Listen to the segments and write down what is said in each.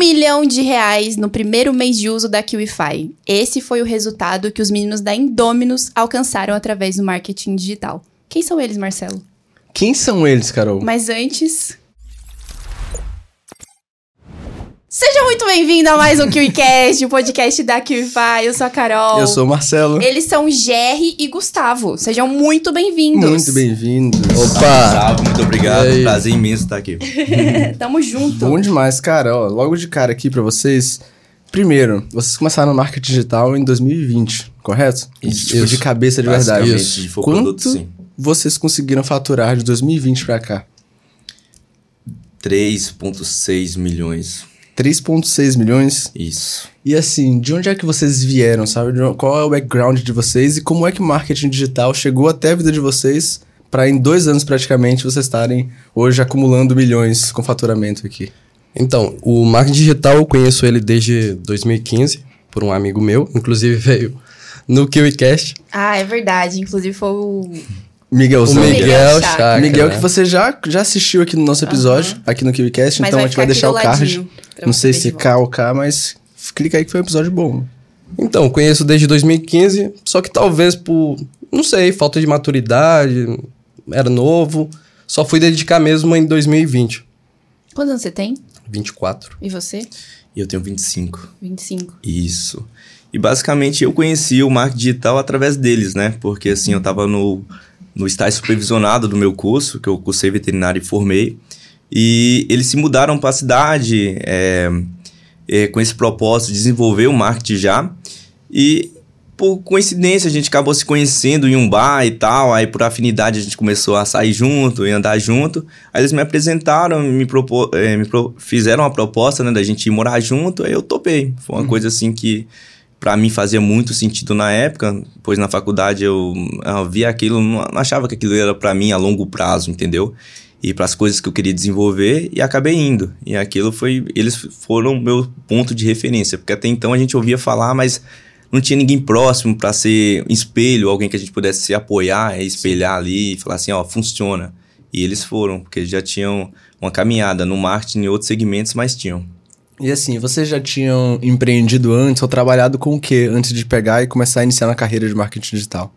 milhão de reais no primeiro mês de uso da QIFI. Esse foi o resultado que os meninos da Indominus alcançaram através do marketing digital. Quem são eles, Marcelo? Quem são eles, Carol? Mas antes. Seja muito bem-vindo a mais um KiwiCast, o podcast da QIFI. Eu sou a Carol. Eu sou o Marcelo. Eles são Jerry e Gustavo. Sejam muito bem-vindos. Muito bem-vindos. Opa! Salve, muito obrigado. Prazer imenso estar aqui. Tamo junto. Bom demais, cara. Ó, logo de cara aqui pra vocês. Primeiro, vocês começaram no marketing digital em 2020, correto? Isso. Tipo, de cabeça de verdade. Isso. Quanto produto, sim. vocês conseguiram faturar de 2020 pra cá? 3,6 milhões. 3,6 milhões. Isso. E assim, de onde é que vocês vieram, sabe? Qual é o background de vocês e como é que o marketing digital chegou até a vida de vocês pra em dois anos praticamente vocês estarem hoje acumulando milhões com faturamento aqui? Então, o marketing digital eu conheço ele desde 2015, por um amigo meu, inclusive veio no KiwiCast. Ah, é verdade. Inclusive foi o. O Miguelzão. Miguel, Miguel Chakra. Miguel, que você já, já assistiu aqui no nosso episódio, aqui no KiwiCast, Mas então a gente vai deixar o card. Não sei se. K ou K, mas clica aí que foi um episódio bom. Então, conheço desde 2015, só que talvez por, não sei, falta de maturidade, era novo, só fui dedicar mesmo em 2020. Quantos anos você tem? 24. E você? E eu tenho 25. 25. Isso. E basicamente eu conheci o marketing digital através deles, né? Porque assim, eu tava no, no estágio supervisionado do meu curso, que eu cursei veterinário e formei. E eles se mudaram para a cidade é, é, com esse propósito de desenvolver o marketing já. E por coincidência a gente acabou se conhecendo em um bar e tal. Aí por afinidade a gente começou a sair junto e andar junto. Aí eles me apresentaram, me, propo, é, me pro- fizeram uma proposta né, da gente ir morar junto. Aí eu topei. Foi uma coisa assim que para mim fazia muito sentido na época, pois na faculdade eu, eu via aquilo, não achava que aquilo era para mim a longo prazo, entendeu? E para as coisas que eu queria desenvolver e acabei indo. E aquilo foi, eles foram meu ponto de referência, porque até então a gente ouvia falar, mas não tinha ninguém próximo para ser espelho, alguém que a gente pudesse se apoiar, e espelhar ali e falar assim, ó, funciona. E eles foram, porque já tinham uma caminhada no marketing e outros segmentos, mas tinham. E assim, vocês já tinham empreendido antes ou trabalhado com o quê antes de pegar e começar a iniciar na carreira de marketing digital?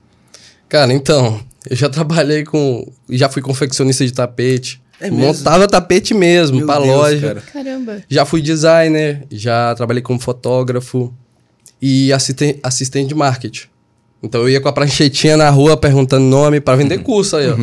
Cara, então, eu já trabalhei com. Já fui confeccionista de tapete. É mesmo? Montava tapete mesmo, Meu pra Deus, loja. cara. Caramba. Já fui designer, já trabalhei como fotógrafo e assisten- assistente de marketing. Então eu ia com a pranchetinha na rua perguntando nome pra vender curso aí, ó.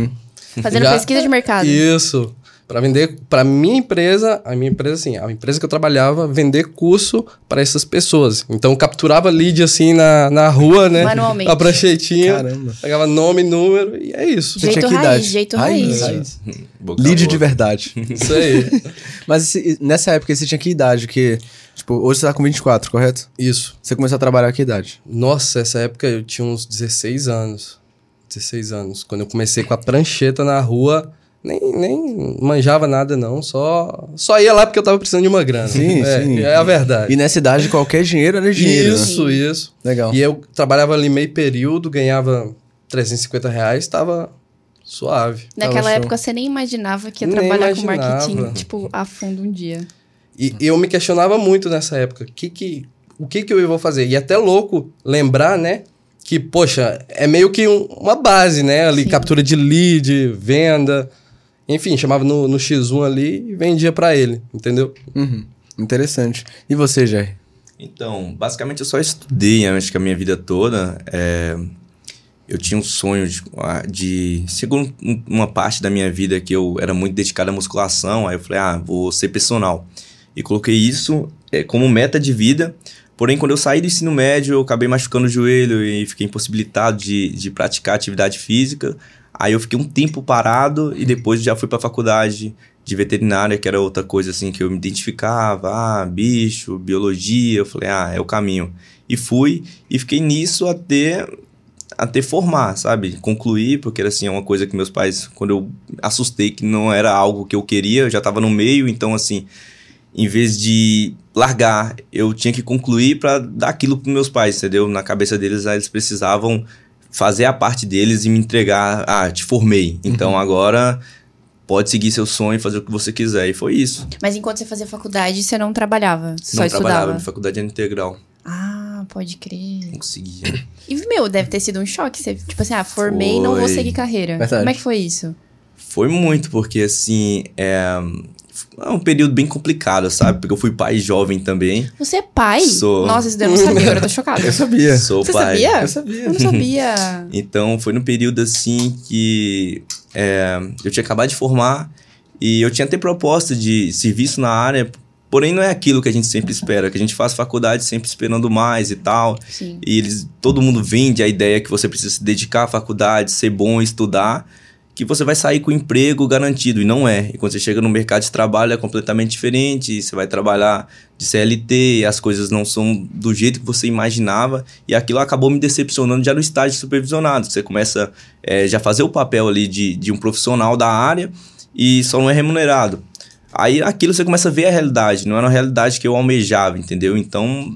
Fazendo Já- pesquisa de mercado. Isso. Pra vender pra minha empresa, a minha empresa assim, a empresa que eu trabalhava, vender curso para essas pessoas. Então eu capturava lead assim na, na rua, né? Manualmente. Com a pranchetinha. Caramba. Pegava nome, número e é isso. Você Jeito tinha que raiz, idade? jeito Raiz. raiz. Boca Lead de verdade. Isso aí. Mas esse- nessa época você tinha que idade? Que, tipo, hoje você tá com 24, correto? Isso. Você começou a trabalhar a que idade? Nossa, essa época eu tinha uns 16 anos. 16 anos. Quando eu comecei com a prancheta na rua, nem, nem manjava nada, não. Só, só ia lá porque eu tava precisando de uma grana. Sim, é, sim. É a verdade. E nessa idade qualquer dinheiro era dinheiro, né? isso, isso. Legal. E eu trabalhava ali meio período, ganhava 350 reais, tava suave. Naquela show. época você nem imaginava que ia Nem trabalhar com imaginava. marketing, tipo, a fundo um dia. E eu me questionava muito nessa época. Que que, o que que eu vou fazer? E é até louco lembrar, né? Que, poxa, é meio que um- uma base, né? Ali, Sim. captura de lead, venda. Enfim, chamava no, no X1 ali e vendia pra ele, entendeu? Uhum. Interessante. E você, Jair? Então, basicamente eu só estudei, acho que a minha vida toda. é, eu tinha um sonho de, de segundo um- uma parte da minha vida que eu era muito dedicado à musculação, aí eu falei, ah, vou ser personal. E coloquei isso é, como meta de vida. Porém, quando eu saí do ensino médio, eu acabei machucando o joelho e fiquei impossibilitado de, de praticar atividade física. Aí eu fiquei um tempo parado e depois já fui para a faculdade de veterinária, que era outra coisa assim que eu me identificava, ah, bicho, biologia, eu falei, ah, é o caminho. E fui e fiquei nisso até até formar, sabe? Concluir, porque era assim, uma coisa que meus pais, quando eu assustei que não era algo que eu queria, eu já estava no meio, então assim, em vez de largar, eu tinha que concluir para dar aquilo para meus pais, entendeu? Na cabeça deles, ah, eles precisavam fazer a parte deles e me entregar, ah, te formei. Então agora pode seguir seu sonho, fazer o que você quiser. E foi isso. Mas enquanto você fazia faculdade, você não trabalhava, só não estudava. trabalhava, minha faculdade era integral. Ah, pode crer. Não conseguia. E, meu, deve ter sido um choque. Você, tipo assim, ah, formei e não vou seguir carreira. Verdade. Como é que foi isso? Foi muito, porque assim, é, é um período bem complicado, sabe? Porque eu fui pai jovem também. Você é pai? Sou. Nossa, isso daí eu não sabia, agora eu tô chocada. Eu sabia. Sou Você pai. sabia? Eu sabia. Eu não sabia. Então foi num período assim que é, eu tinha acabado de formar e eu tinha até proposta de serviço na área, porém não é aquilo que a gente sempre espera, que a gente faz faculdade sempre esperando mais e tal. Sim. E eles, todo mundo vende a ideia que você precisa se dedicar à faculdade, ser bom, estudar, que você vai sair com emprego garantido, e não é. E quando você chega no mercado de trabalho é completamente diferente, você vai trabalhar de CLT, as coisas não são do jeito que você imaginava, e aquilo acabou me decepcionando já no estágio supervisionado, você começa é, já a fazer o papel ali de, de um profissional da área e só não é remunerado. Aí aquilo você começa a ver a realidade, não era uma realidade que eu almejava, entendeu? Então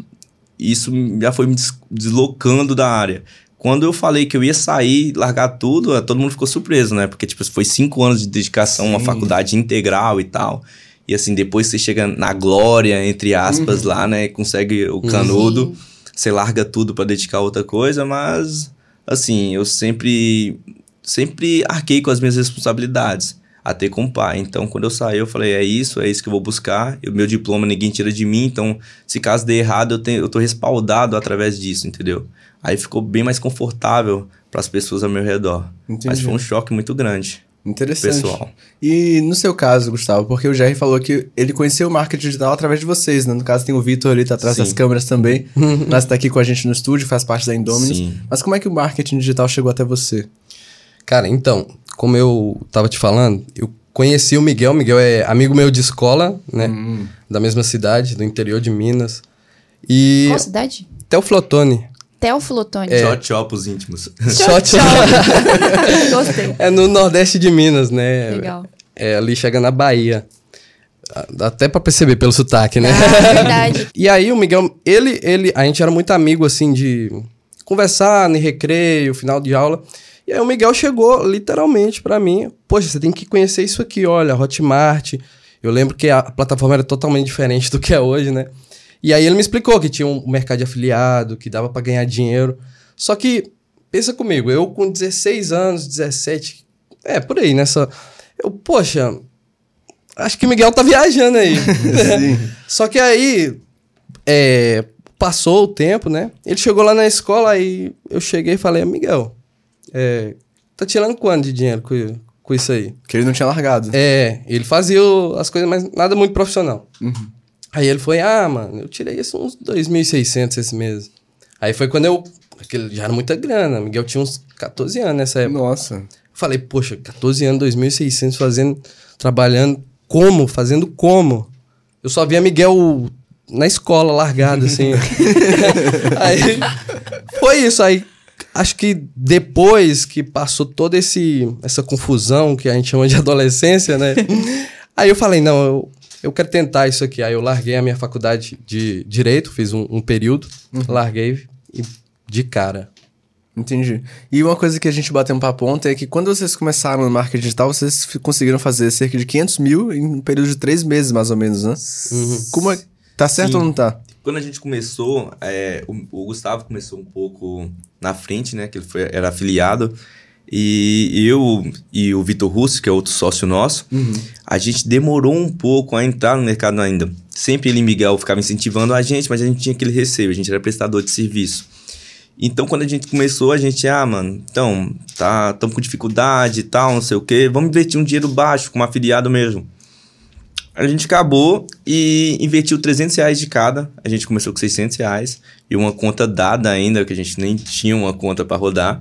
isso já foi me des- deslocando da área. Quando eu falei que eu ia sair, largar tudo, eh, todo mundo ficou surpreso, né? Porque, tipo, foi cinco anos de dedicação a uma Sim. faculdade integral e tal. E, assim, depois você chega na glória, entre aspas, lá, né? Consegue o canudo. Sim. Você larga tudo pra dedicar a outra coisa, mas, assim, eu sempre, sempre arquei com as minhas responsabilidades. Até com o pai. Então, quando eu saí, eu falei, é isso, é isso que eu vou buscar. O meu diploma ninguém tira de mim, então, se caso dê errado, eu, tenho, eu tô respaldado através disso, entendeu? Aí ficou bem mais confortável para as pessoas ao meu redor. Mas Entendi. foi um choque muito grande, Interessante. pessoal. E no seu caso, Gustavo, porque o Jerry falou que ele conheceu o marketing digital através de vocês, né? No caso, tem o Vitor ali, tá atrás Sim. das câmeras também. Mas tá aqui com a gente no estúdio, faz parte da Indominus. Sim. Mas como é que o marketing digital chegou até você? Cara, então, como eu tava te falando, eu conheci o Miguel. O Miguel é amigo meu de escola, né? Hum. Da mesma cidade, do interior de Minas. E Qual cidade? até o Flotone. Teoflotone. É. Tchau pros íntimos. Te- Gostei. é no Nordeste de Minas, né? Legal. É ali chega na Bahia. Ah, Dá Até pra perceber pelo sotaque, né? Ah, verdade. E aí o Miguel, ele, ele, a gente era muito amigo, assim, de conversar no recreio, final de aula. E aí o Miguel chegou literalmente pra mim, poxa, você tem que conhecer isso aqui, olha, Hotmart. Eu lembro que a plataforma era totalmente diferente do que é hoje, né? E aí ele me explicou que tinha um mercado de afiliado, que dava pra ganhar dinheiro. Só que, pensa comigo, eu com 16 anos, 17, é, por aí, nessa... Eu, poxa, acho que o Miguel tá viajando aí. Sim. Só que aí, é, passou o tempo, né? Ele chegou lá na escola, aí eu cheguei e falei, Miguel, é, tá tirando quanto de dinheiro com, com isso aí? Que ele não tinha largado. É, ele fazia as coisas, mas nada muito profissional. Uhum. Aí ele foi, ah, mano, eu tirei isso uns 2.600 esse mês. Aí foi quando eu, aquele, já era muita grana, Miguel tinha uns 14 anos nessa época. Nossa. Falei, poxa, 14 anos, 2.600 fazendo, trabalhando como? Fazendo como? Eu só via Miguel na escola, largado, assim. aí, foi isso. Aí, acho que depois que passou toda esse, essa confusão que a gente chama de adolescência, né? aí eu falei, não, eu, eu quero tentar isso aqui. Aí eu larguei a minha faculdade de Direito, fiz um, um período, larguei e de cara. Entendi. E uma coisa que a gente bateu um papo ontem é que quando vocês começaram no marketing digital, vocês conseguiram fazer cerca de 500 mil em um período de três meses, mais ou menos, né? Como é... Tá certo Sim. ou não tá? Quando a gente começou, é, o, o Gustavo começou um pouco na frente, né? Que ele foi, era afiliado. E eu e o Vitor Russo, que é outro sócio nosso, a gente demorou um pouco a entrar no mercado ainda. Sempre ele e Miguel ficavam incentivando a gente, mas a gente tinha aquele receio, a gente era prestador de serviço. Então, quando a gente começou, a gente, ah, mano, então, tá, estamos com dificuldade e tal, não sei o quê, vamos investir um dinheiro baixo, como afiliado mesmo. A gente acabou e investiu 300 reais de cada. A gente começou com 600 reais e uma conta dada ainda, que a gente nem tinha uma conta para rodar.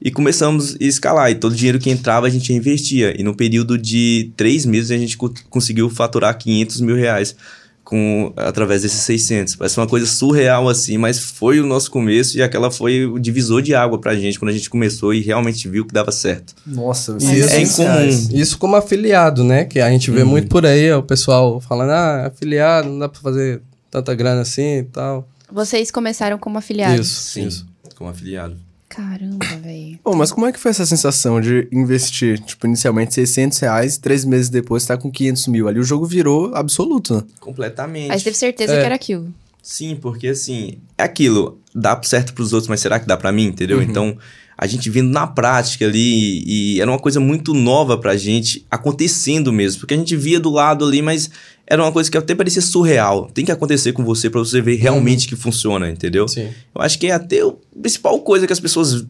E começamos a escalar. E todo o dinheiro que entrava a gente investia. E no período de três meses a gente co- conseguiu faturar 500 mil reais com, através desses 600. Parece uma coisa surreal assim, mas foi o nosso começo e aquela foi o divisor de água pra gente quando a gente começou e realmente viu que dava certo. Nossa, Isso vocês- é incomum. Isso como afiliado, né? Que a gente vê Uhum. muito por aí, o pessoal falando, ah, afiliado, não dá pra fazer tanta grana assim e tal. Vocês começaram como afiliados. Isso, Sim, isso. como afiliado. Caramba, velho. Bom, mas como é que foi essa sensação de investir, tipo, inicialmente 600 reais, três meses depois tá com 500 mil? Ali o jogo virou absoluto, né? Completamente. Aí você teve certeza É. que era aquilo. Sim, porque assim, é aquilo, dá certo pros outros, mas será que dá pra mim, entendeu? Então, a gente vindo na prática ali, e era uma coisa muito nova pra gente, acontecendo mesmo, porque a gente via do lado ali, mas era uma coisa que até parecia surreal. Tem que acontecer com você pra você ver realmente que funciona, entendeu? Sim. Eu acho que é até a principal coisa que as pessoas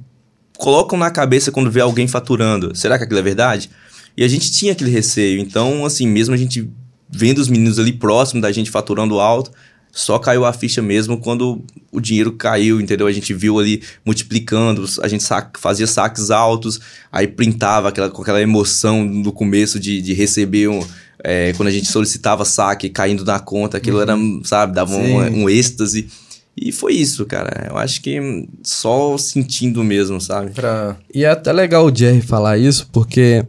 colocam na cabeça quando vê alguém faturando. Será que aquilo é verdade? E a gente tinha aquele receio. Então, assim, mesmo a gente vendo os meninos ali próximo da gente faturando alto, só caiu a ficha mesmo quando o dinheiro caiu, entendeu? A gente viu ali multiplicando, a gente fazia saques altos, aí printava aquela, com aquela emoção no começo de, de receber um. É, quando a gente solicitava saque caindo na conta, aquilo era, sabe, dava um, Sim. um êxtase. E foi isso, cara. Eu acho que só sentindo mesmo, sabe? Pra... E é até legal o Jerry falar isso, porque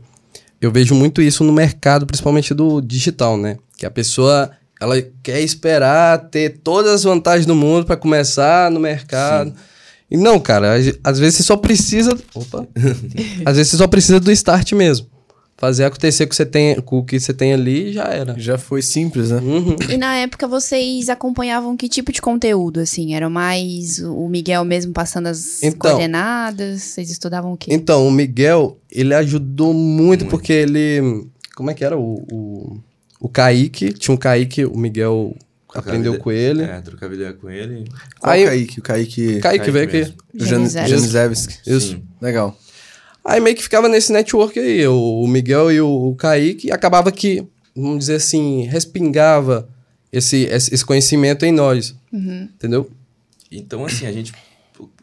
eu vejo muito isso no mercado, principalmente do digital, né? Que a pessoa ela quer esperar ter todas as vantagens do mundo para começar no mercado. E não, cara, às- às vezes você só precisa. Opa! às vezes você só precisa do start mesmo. Fazer acontecer com, você tem, com o que você tem ali já era. Já foi simples, né? Uhum. E na época vocês acompanhavam que tipo de conteúdo, assim? Era mais o Miguel mesmo passando as Então. coordenadas? Vocês estudavam o quê? Então, o Miguel, ele ajudou muito, Muito. porque ele. Como é que era? O, o, o Kaique, tinha um Kaique, o Miguel aprendeu com ele. É, trocar ideia com ele. Qual Aí- o Kaique? O Kaique... Kaique veio aqui. Janizewski. Isso. Sim. Legal. Aí meio que ficava nesse network aí, o, o Miguel e o, o Kaique, e acabava que, vamos dizer assim, respingava esse, esse, esse conhecimento em nós. Entendeu? Então, assim, a gente.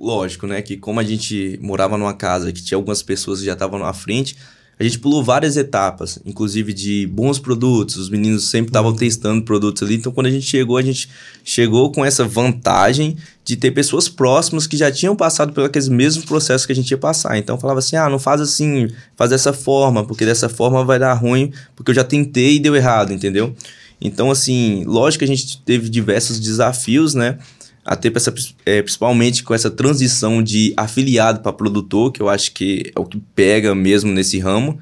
Lógico, né? Que como a gente morava numa casa que tinha algumas pessoas que já estavam na frente, a gente pulou várias etapas, inclusive de bons produtos. Os meninos sempre estavam testando produtos ali. Então, quando a gente chegou, a gente chegou com essa vantagem de ter pessoas próximas que já tinham passado por aqueles mesmos processos que a gente ia passar. Então, falava assim: ah, não faz assim, faz dessa forma, porque dessa forma vai dar ruim, porque eu já tentei e deu errado, entendeu? Então, assim, lógico que a gente teve diversos desafios, né? Até essa, é, principalmente com essa transição de afiliado para produtor, que eu acho que é o que pega mesmo nesse ramo.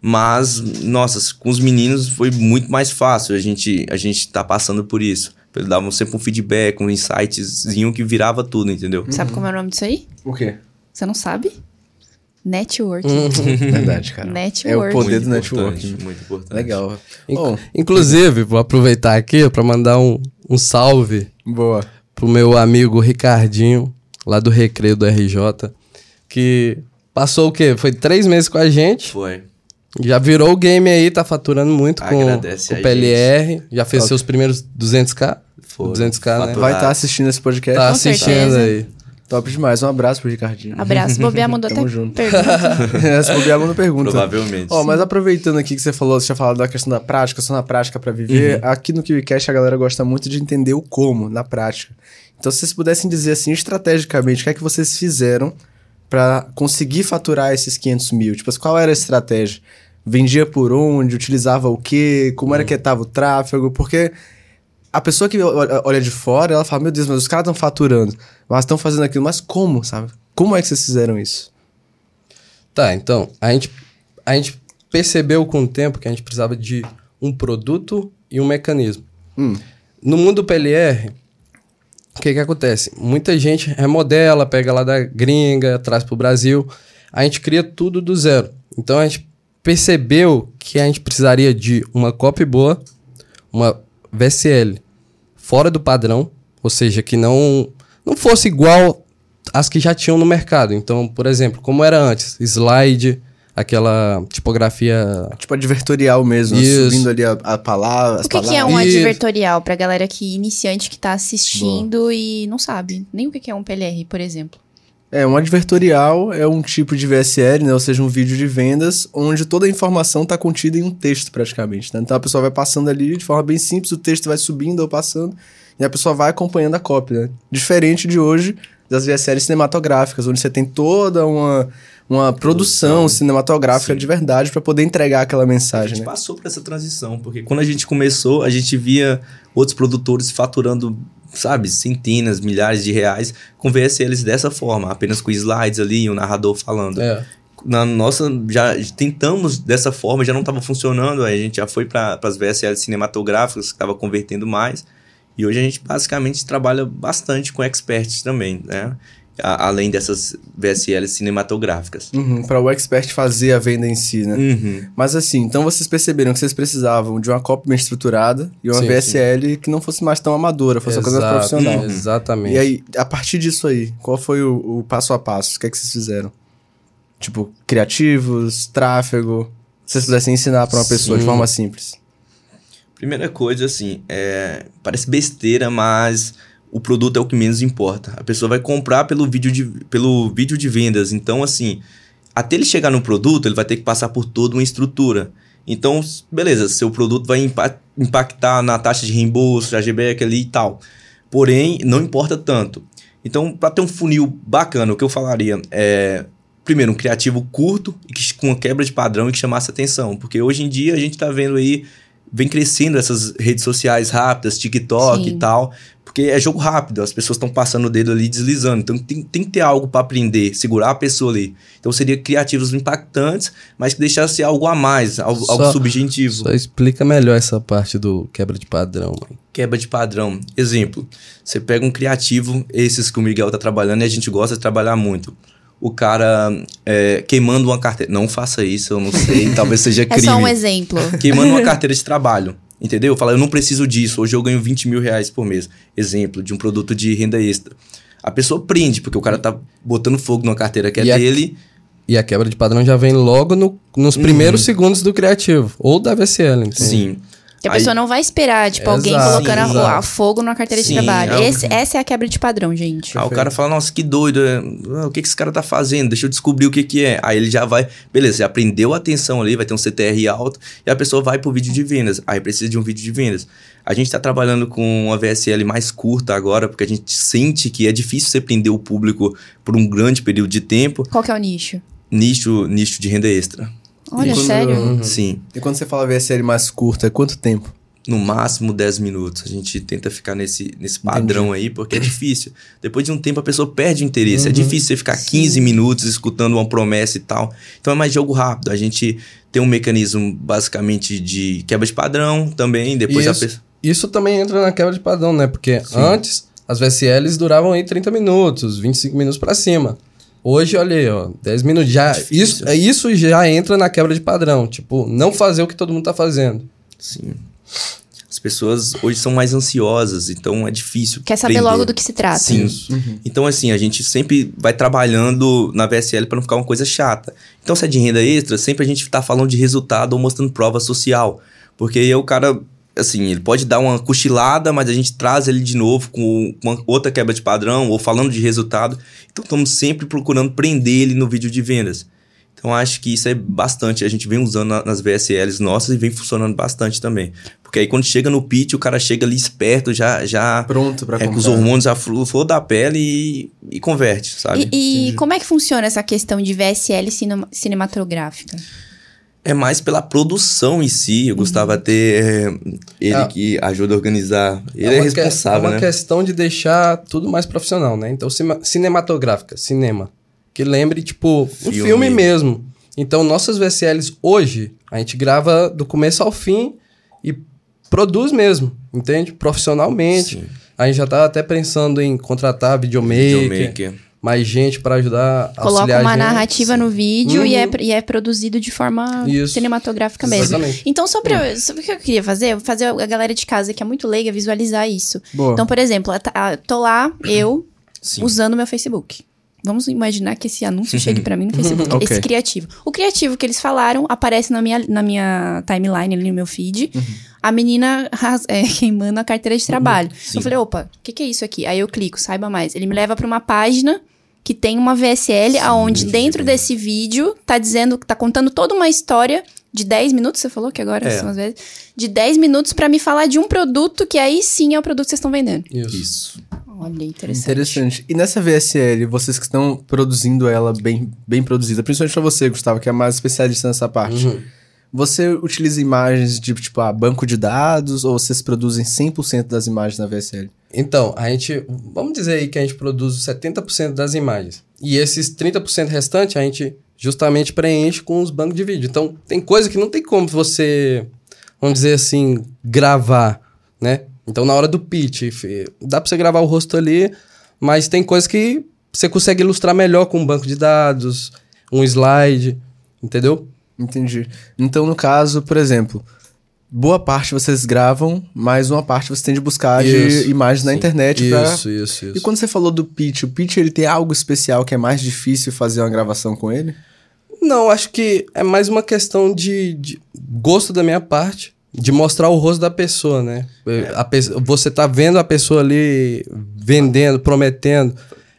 Mas, nossa, com os meninos foi muito mais fácil a gente, a gente tá passando por isso. Eles davam sempre um feedback, um insightzinho que virava tudo, entendeu? Sabe como é o nome disso aí? O quê? Você não sabe? Network. Verdade, cara. Network. É o poder do Muito network. importante, Muito importante. Legal. Inc- Bom, Inclusive, vou aproveitar aqui para mandar um, um salve boa. Pro meu amigo Ricardinho, lá do Recreio do RJ, que passou o quê? Foi três meses com a gente. Foi. Já virou o game aí, tá faturando muito com, Agradece com o PLR. Já fez Top. seus primeiros 200k. Foi. 200k, né? Vai estar assistindo esse podcast. Tá Com assistindo certeza. aí. Top demais. Um abraço pro Ricardinho. Abraço. Bobear mandou até Tamo junto. pergunta. Essa bobear manda pergunta. Provavelmente. Ó, mas aproveitando aqui que você falou, você tinha falado da questão da prática, só na prática pra viver, aqui no KiwiCast a galera gosta muito de entender o como, na prática. Então, se vocês pudessem dizer assim, estrategicamente, o que é que vocês fizeram pra conseguir faturar esses 500 mil? Tipo, qual era a estratégia? Vendia por onde? Utilizava o quê? Como era que estava o tráfego? Porque a pessoa que olha de fora, ela fala, meu Deus, mas os caras estão faturando, mas estão fazendo aquilo, mas como, sabe? Como é que vocês fizeram isso? Tá, então, a gente, a gente percebeu com o tempo que a gente precisava de um produto e um mecanismo. Hum. No mundo do PLR, o que que acontece? Muita gente remodela, pega lá da gringa, traz pro Brasil. A gente cria tudo do zero. Então a gente percebeu que a gente precisaria de uma copy boa, uma VSL fora do padrão, ou seja, que não não fosse igual às que já tinham no mercado. Então, por exemplo, como era antes, slide, aquela tipografia Tipo advertorial mesmo, Isso. subindo ali a, a palavra, O que, que é um Isso. advertorial pra galera que iniciante que tá assistindo e não sabe nem o que que é um PLR, por exemplo? É, um advertorial é um tipo de VSL, né? Ou seja, um vídeo de vendas, onde toda a informação está contida em um texto, praticamente. né? Então a pessoa vai passando ali de forma bem simples, o texto vai subindo ou passando, e a pessoa vai acompanhando a cópia, né? Diferente de hoje das VSLs cinematográficas, onde você tem toda uma, uma produção, Produção. cinematográfica Sim. de verdade para poder entregar aquela A mensagem, gente né? passou por essa transição, porque quando a gente começou, a gente via outros produtores faturando sabe, centenas, milhares de reais com VSLs dessa forma, apenas com slides ali e o narrador falando. É. Na nossa, já tentamos dessa forma, já não estava funcionando, aí a gente já foi para as VSLs cinematográficas, que estava convertendo mais. E hoje a gente basicamente trabalha bastante com experts também, né? A- além dessas VSLs cinematográficas. Uhum, para o expert fazer a venda em si, né? Uhum. Mas assim, então vocês perceberam que vocês precisavam de uma copy bem estruturada e uma Sim, VSL que não fosse mais tão amadora, fosse uma coisa Exato, profissional. Exatamente. E aí, a partir disso aí, qual foi o, o passo a passo? O que é que vocês fizeram? Tipo, criativos, tráfego. Se vocês pudessem ensinar pra uma pessoa de Sim. forma simples. Primeira coisa, assim, é, parece besteira, mas o produto é o que menos importa. A pessoa vai comprar pelo vídeo de, pelo vídeo de vendas. Então, assim, até ele chegar no produto, ele vai ter que passar por toda uma estrutura. Então, beleza, seu produto vai impa- impactar na taxa de reembolso, chargeback ali e tal. Porém, não importa tanto. Então, para ter um funil bacana, o que eu falaria é. Primeiro, um criativo curto, e que, com uma quebra de padrão e que chamasse atenção. Porque hoje em dia a gente tá vendo aí vem crescendo essas redes sociais rápidas, TikTok Sim. e tal, porque é jogo rápido, as pessoas estão passando o dedo ali deslizando, então tem, tem que ter algo para aprender, segurar a pessoa ali. Então seria criativos impactantes, mas que deixasse algo a mais, algo, Só- algo subjetivo. Só explica melhor essa parte do quebra de padrão, mano. Quebra de padrão. Exemplo, você pega um criativo, esses que o Miguel tá trabalhando e a gente gosta de trabalhar muito. O cara é, queimando uma carteira. Não faça isso, eu não sei, talvez seja É crime. só um exemplo. queimando uma carteira de trabalho. Entendeu? Fala, eu não preciso disso. Hoje eu ganho 20 mil reais por mês. Exemplo de um produto de renda extra. A pessoa prende, porque o cara tá botando fogo numa carteira que é E a- dele. E a quebra de padrão já vem logo no- nos primeiros segundos do criativo. Ou da VCL, entende? Sim. Que a Aí- pessoa não vai esperar, tipo, alguém Exato, colocando a- exato. a, fogo numa carteira de Sim, trabalho. é o- Esse- essa é a quebra de padrão, gente. Aí o cara fala, nossa, que doido. é, ah, O que, que esse cara tá fazendo? Deixa eu descobrir o que, que é. Aí ele já vai. Beleza, já aprendeu a atenção ali, vai ter um CTR alto, e a pessoa vai pro vídeo de vendas. Aí precisa de um vídeo de vendas. A gente tá trabalhando com uma VSL mais curta agora, porque a gente sente que é difícil você prender o público por um grande período de tempo. Qual que é o nicho? Nicho, nicho de renda extra. Olha, quando- sério? Sim. E quando você fala VSL mais curta, é quanto tempo? No máximo 10 minutos. A gente tenta ficar nesse, nesse padrão aí, porque é difícil. Depois de um tempo a pessoa perde o interesse. É difícil você ficar 15 minutos escutando uma promessa e tal. Então é mais jogo rápido. A gente tem um mecanismo basicamente de quebra de padrão também. Depois a Isso, pessoa. isso também entra na quebra de padrão, né? Porque antes as VSLs duravam aí 30 minutos, 25 minutos pra cima. Hoje, olha aí, ó, 10 minutos. Já, Difícil. isso, é, isso já entra na quebra de padrão. Tipo, não fazer o que todo mundo tá fazendo. Sim. As pessoas hoje são mais ansiosas, então é difícil. Quer saber prender. logo do que se trata. Sim. Então, assim, a gente sempre vai trabalhando na VSL para não ficar uma coisa chata. Então, se é de renda extra, sempre a gente tá falando de resultado ou mostrando prova social. Porque aí o cara, assim, ele pode dar uma cochilada, mas a gente traz ele de novo com uma outra quebra de padrão ou falando de resultado. Então, estamos sempre procurando prender ele no vídeo de vendas. Então, acho que isso é bastante. A gente vem usando na- nas VSLs nossas e vem funcionando bastante também. Porque aí, quando chega no pitch, o cara chega ali esperto, já. já Pronto pra é, com os hormônios à flu- flor da pele e, e converte, sabe? E, e como é que funciona essa questão de VSL cinema- cinematográfica? É mais pela produção em si. Eu gostava de ter é, ele Ah. que ajuda a organizar. Ele é, que- responsável, É uma né? questão de deixar tudo mais profissional, né? Então, cima- cinematográfica, cinema. Que lembre, tipo, um Filme. filme mesmo. Então, nossas VSLs hoje, a gente grava do começo ao fim e produz mesmo, entende? Profissionalmente. Sim. A gente já tá até pensando em contratar videomaker, Videomaker. Mais gente para ajudar a Coloca auxiliar a uma gente. narrativa no vídeo e, é, Uhum. e é produzido de forma Isso. cinematográfica mesmo. Exatamente. Então, sobre, sobre o que eu queria fazer, eu vou fazer a galera de casa que é muito leiga visualizar isso. Boa. Então, por exemplo, tá- ah, tô lá, eu, Sim. usando meu Facebook. Vamos imaginar que esse anúncio chegue pra mim no Facebook. Ok. Esse criativo. O criativo que eles falaram aparece na minha, na minha timeline, ali no meu feed. A menina ras- é, queimando a carteira de trabalho. Sim. Eu falei, opa, o que, que é isso aqui? Aí eu clico, saiba mais. Ele me leva pra uma página que tem uma VSL, aonde dentro desse vídeo tá dizendo, tá contando toda uma história de 10 minutos, você falou que agora É. são as vezes, de 10 minutos pra me falar de um produto que aí sim é o produto que vocês estão vendendo. Isso. Isso. Olha, interessante. Interessante. E nessa VSL, vocês que estão produzindo ela bem, bem produzida, principalmente pra você, Gustavo, que é mais especialista nessa parte. Uhum. Você utiliza imagens de, tipo, ah, banco de dados ou vocês produzem 100% das imagens na VSL? Então, a gente. Vamos dizer aí que a gente produz 70% das imagens. E esses 30% restantes a gente justamente preenche com os bancos de vídeo. Então, tem coisa que não tem como você, vamos dizer assim, gravar, né? Então, na hora do pitch, dá pra você gravar o rosto ali, mas tem coisa que você consegue ilustrar melhor com um banco de dados, um slide, entendeu? Entendi. Então, no caso, por exemplo, boa parte vocês gravam, mas uma parte você tem de buscar Isso. de imagens na internet pra... Isso, isso, isso. E quando você falou do pitch, o pitch ele tem algo especial que é mais difícil fazer uma gravação com ele? Não, acho que é mais uma questão de, de gosto da minha parte, de mostrar o rosto da pessoa, né? A pe- você tá vendo a pessoa ali vendendo, prometendo,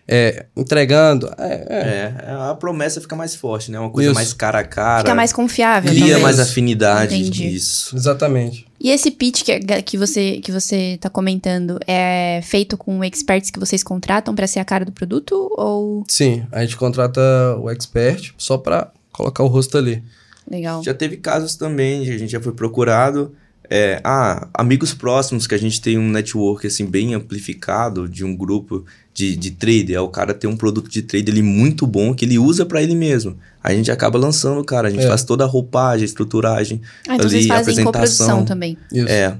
é, entregando. É, é. É, a promessa fica mais forte, né? Uma coisa Isso. mais cara a cara. Fica mais confiável. Cria talvez. mais afinidade Entendi. Exatamente. E esse pitch que, que, você, que você tá comentando é feito com experts que vocês contratam pra ser a cara do produto? Ou. Sim, a gente contrata o expert só pra colocar o rosto ali. Legal. Já teve casos também, de a gente já foi procurado. É, ah, amigos próximos, que a gente tem um network assim bem amplificado de um grupo de, de trader. Aí O cara tem um produto de trade ali muito bom que ele usa pra ele mesmo. Aí a gente acaba lançando, cara. A gente É. faz toda a roupagem, a estruturagem. Ah, então ali, vocês fazem apresentação. também. Isso. É.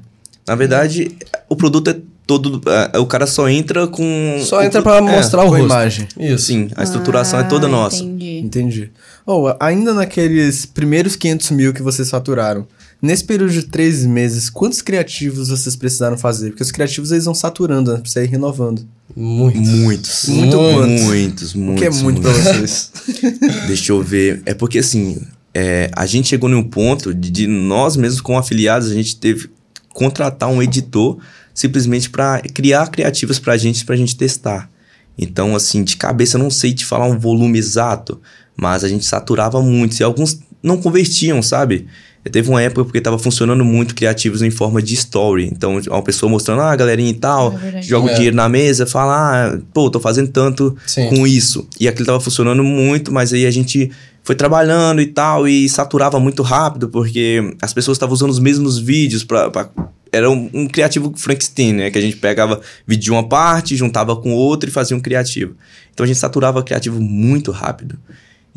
Na verdade, o produto é todo. é, o cara só entra com. Só entra pra é, mostrar o com a rosto. imagem. Isso. Sim, a estruturação é toda Ah, nossa. Entendi. Entendi. Oh, ainda naqueles primeiros 500 mil que vocês faturaram, nesse período de três meses, quantos criativos vocês precisaram fazer? Porque os criativos eles vão saturando, né? Precisa ir renovando. Muito. Muitos. Muito muitos. quanto? Muitos, O muitos. que é muito pra muitos. vocês. Deixa eu ver. É porque assim, é, a gente chegou num ponto de, de nós mesmos, como afiliados, a gente teve que contratar um editor simplesmente para criar criativos pra gente, pra gente testar. Então, assim, de cabeça eu não sei te falar um volume exato, mas a gente saturava muito. E alguns não convertiam, sabe? Teve uma época porque tava funcionando muito criativos em forma de story. Então, uma pessoa mostrando, ah, galerinha e tal, É joga o É. dinheiro na mesa, fala, ah, pô, tô fazendo tanto Sim. com isso. E aquilo tava funcionando muito, mas aí a gente foi trabalhando e tal, e saturava muito rápido, porque as pessoas estavam usando os mesmos vídeos pra. pra- era um, um criativo Frankenstein, né? Que a gente pegava vídeo de uma parte, juntava com outra e fazia um criativo. Então a gente saturava criativo muito rápido.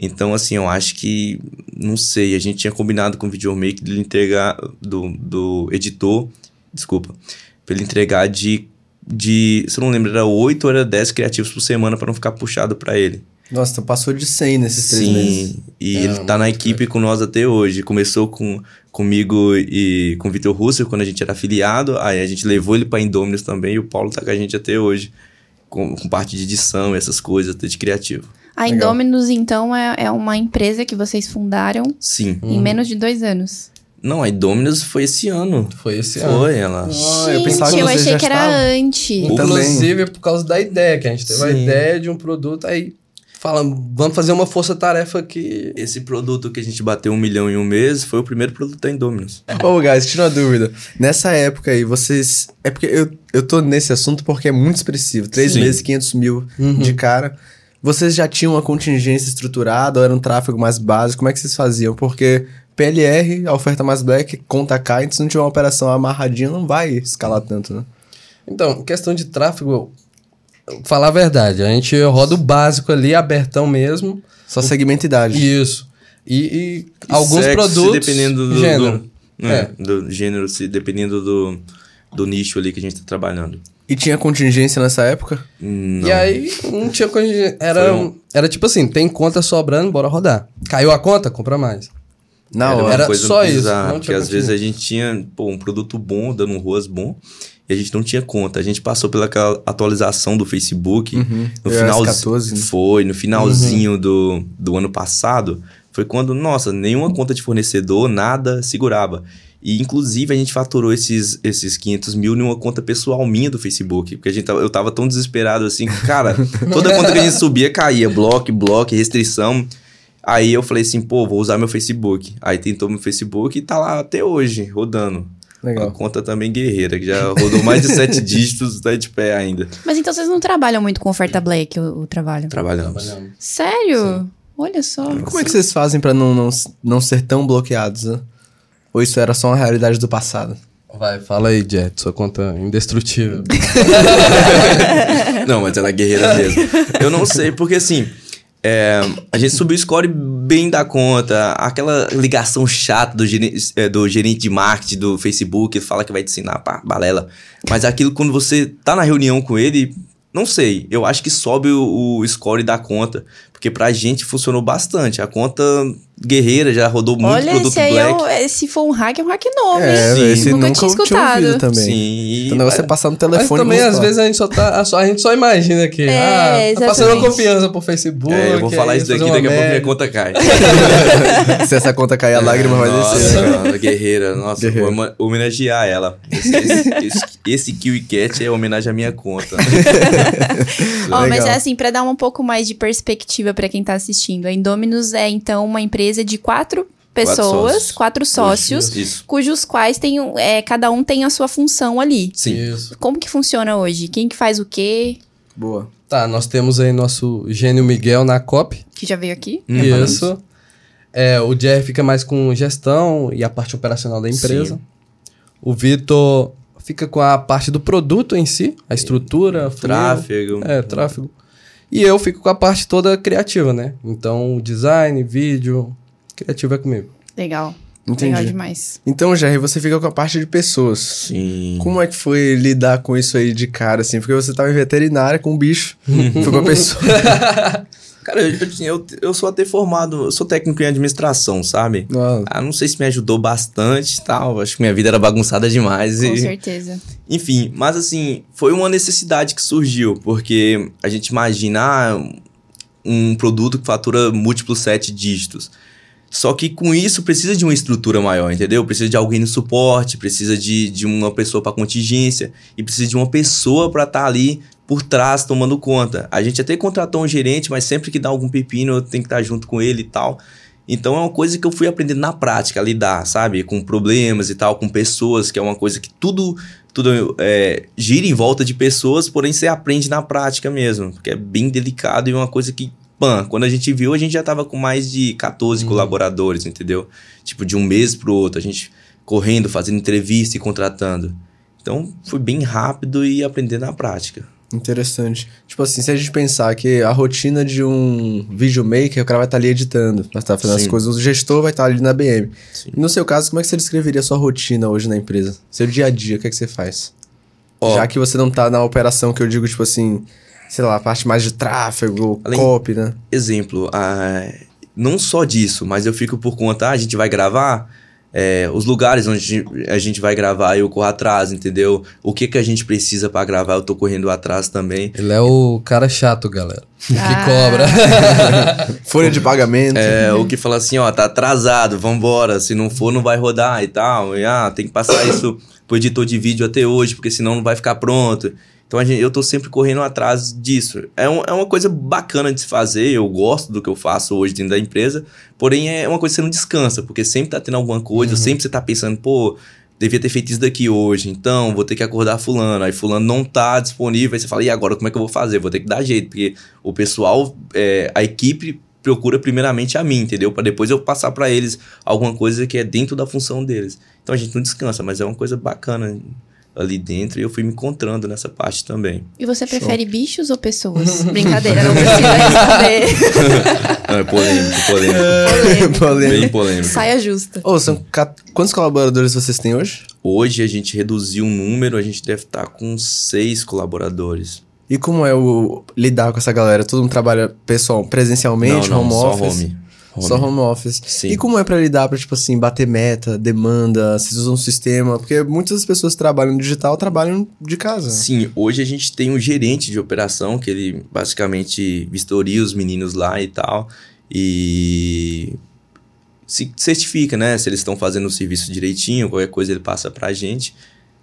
Então, assim, eu acho que, não sei, a gente tinha combinado com o videomaker de ele entregar, do, do editor, desculpa, pra ele entregar de, de, se eu não lembro, era 8 ou era 10 criativos por semana pra não ficar puxado pra ele. Nossa, então passou de 100 nesses três meses. Sim, e É, ele tá na equipe com nós até hoje. Começou com, comigo e com o Vitor Russo quando a gente era afiliado, aí a gente levou ele pra Indominus também e o Paulo tá com a gente até hoje. Com, com parte de edição, essas coisas, até de criativo. A Legal. Indominus, então, é, é uma empresa que vocês fundaram Sim. em menos de dois anos. Não, a Indominus foi esse ano. Foi esse ano. Foi, ela. Ah, eu Gente, pensava que eu vocês achei já que era estavam. antes. Inclusive por causa da ideia, que a gente teve a Sim. ideia de um produto, aí fala, vamos fazer uma força-tarefa aqui. Esse produto que a gente bateu um milhão em um mês foi o primeiro produto da Indominus. Ô, guys, tira uma dúvida. Nessa época aí, vocês. É porque eu, eu tô nesse assunto porque é muito expressivo. Três Sim. meses, 500 mil Uhum. de cara. Vocês já tinham uma contingência estruturada ou era um tráfego mais básico? Como é que vocês faziam? Porque PLR, a oferta mais black, conta cá, então se não tiver uma operação amarradinha, não vai escalar tanto, né? Então, questão de tráfego, falar a verdade, a gente roda o básico ali, abertão mesmo. Só segmento e idade. Isso. E, e E alguns sexo, produtos. dependendo do gênero. Do, é, É. do gênero, se, dependendo do, do nicho ali que a gente tá trabalhando. E tinha contingência nessa época? Não. E aí, não tinha coisa. Era, um- era tipo assim: tem conta sobrando, bora rodar. Caiu a conta, compra mais. Na Era hora. Era só isso, bizarra, não porque às vezes a gente tinha pô, um produto bom, dando ROAS bom, e a gente não tinha conta. A gente passou pela atualização do Facebook Uhum. no final 14, né? Foi, no finalzinho Uhum. do, do ano passado, foi quando, nossa, nenhuma conta de fornecedor, nada segurava. E, inclusive, a gente faturou esses, esses 500 mil numa conta pessoal minha do Facebook. Porque a gente tava, eu tava tão desesperado assim, cara, toda conta que a gente subia caía. Bloco, bloco, restrição. Aí eu falei assim, pô, vou usar meu Facebook. Aí tentou meu Facebook e tá lá até hoje, rodando. A Legal. conta também guerreira, que já rodou mais de sete dígitos, tá de pé ainda. Mas então vocês não trabalham muito com oferta black, o, o trabalho? Trabalhamos. Sério? Olha só. Como é que vocês fazem pra não, não, não ser tão bloqueados, né? Ou isso era só uma realidade do passado? Vai, fala aí, Jet, sua conta indestrutível. Não, mas ela é guerreira mesmo. Eu não sei, porque assim, é, a gente subiu o score bem da conta. Aquela ligação chata do gerente, é, do gerente de marketing do Facebook, fala que vai te ensinar, pá, balela. Mas aquilo quando você tá na reunião com ele, não sei, eu acho que sobe o, o score da conta. Porque pra gente funcionou bastante. A conta guerreira já rodou muito Olha, produto esse aí black. é um, se for um hack, é um hack novo, É, hein? esse Nunca nunca tinha tinha escutado. ouvido também. Sim, Então o negócio é passar no Mas telefone. também, e às vezes, a gente só tá. a só- A gente só imagina aqui. É, ah, tá passando confiança pro Facebook. É, eu vou falar aí isso daqui, daqui a pouco minha conta cai. Se essa conta cair, a lágrima vai Nossa, descer. né? cara, guerreira. Nossa, Guerreira. vou homenagear ela. Esse, esse, esse, esse Kiwi Cat é homenagem à minha conta. Ó, mas Legal. é assim, pra dar um pouco mais de perspectiva pra quem tá assistindo. A Indominus é, então, uma empresa de quatro pessoas, sócios. quatro sócios, Isso. cujos quais tem, é, cada um tem a sua função ali. Sim. Isso. Como que funciona hoje? Quem que faz o quê? Boa. Tá, nós temos aí nosso gênio Miguel na COP. Que já veio aqui? Uhum. Isso. É, o Jerry fica mais com gestão e a parte operacional da empresa. Sim. O Vitor fica com a parte do produto em si, a estrutura, funil. Tráfego. É, tráfego. E eu fico com a parte toda criativa, né? Então, design, vídeo, criativo é comigo. Legal. Entendi. Legal demais. Então, Jerry, você fica com a parte de pessoas. Sim. Como é que foi lidar com isso aí de cara, assim? Porque você tava em veterinária com um bicho. foi com a pessoa. Cara, eu, eu, eu, eu sou até formado, eu sou técnico em administração, sabe? Nossa. Ah, não sei se me ajudou bastante e tal. Acho que minha vida era bagunçada demais. Com e- certeza. Enfim, mas assim, foi uma necessidade que surgiu, porque a gente imagina ah, um produto que fatura múltiplos sete dígitos. Só que com isso precisa de uma estrutura maior, entendeu? Precisa de alguém no suporte, precisa de, de uma pessoa para contingência e precisa de uma pessoa para estar ali por trás tomando conta. A gente até contratou um gerente, mas sempre que dá algum pepino eu tenho que estar junto com ele e tal. Então é uma coisa que eu fui aprendendo na prática, a lidar, sabe? Com problemas e tal, com pessoas, que é uma coisa que tudo, tudo é, gira em volta de pessoas, porém você aprende na prática mesmo, porque é bem delicado e uma coisa que, pã, quando a gente viu, a gente já tava com mais de 14 colaboradores, entendeu? Tipo, de um mês pro outro, a gente correndo, fazendo entrevista e contratando. Então foi bem rápido e aprender na prática. Interessante. Tipo assim, se a gente pensar que a rotina de um videomaker, o cara vai estar ali editando, vai estar fazendo as Sim. coisas, o gestor vai estar ali na BM. Sim. No seu caso, como é que você descreveria a sua rotina hoje na empresa? Seu dia a dia, o que é que você faz? Ó. Já que você não tá na operação que eu digo, tipo assim, sei lá, a parte mais de tráfego, Além- copy, né? exemplo, ah, não só disso, mas eu fico por conta, ah, a gente vai gravar, é, os lugares onde a gente vai gravar eu corro atrás, entendeu? O que que a gente precisa pra gravar, eu tô correndo atrás também. Ele é o cara chato, galera. Que Ah. cobra. Folha de pagamento. É, o que fala assim, ó, tá atrasado, vambora, se não for não vai rodar e tal, e, ah, tem que passar isso pro editor de vídeo até hoje, porque senão não vai ficar pronto. Então gente, eu tô sempre correndo atrás disso. É, um- é uma coisa bacana de se fazer, eu gosto do que eu faço hoje dentro da empresa, porém é uma coisa que você não descansa, porque sempre tá tendo alguma coisa, sempre você tá pensando, pô, devia ter feito isso daqui hoje, então vou ter que acordar fulano, aí fulano não tá disponível, aí você fala, e agora como é que eu vou fazer? Vou ter que dar jeito, porque o pessoal, é, a equipe procura primeiramente a mim, entendeu? Pra depois eu passar pra eles alguma coisa que é dentro da função deles. Então a gente não descansa, mas é uma coisa bacana ali dentro e eu fui me encontrando nessa parte também. E você prefere bichos ou pessoas? Brincadeira, não precisa responder. Não, é polêmico, polêmico. Polêmico. Bem polêmico. Saia justa. Ô, são ca- quantos colaboradores vocês têm hoje? Hoje a gente reduziu o número, a gente deve estar com seis colaboradores. E como é o lidar com essa galera? Todo mundo trabalha pessoal, presencialmente, não, não, home só office? home. Home. Só home office. Sim. E como é pra lidar pra, tipo assim, bater meta, demanda, vocês usam um sistema? Porque muitas pessoas que trabalham no digital trabalham de casa. Sim, hoje a gente tem um gerente de operação que ele basicamente vistoria os meninos lá e tal. E se certifica, né? Se eles estão fazendo o serviço direitinho, qualquer coisa ele passa pra gente.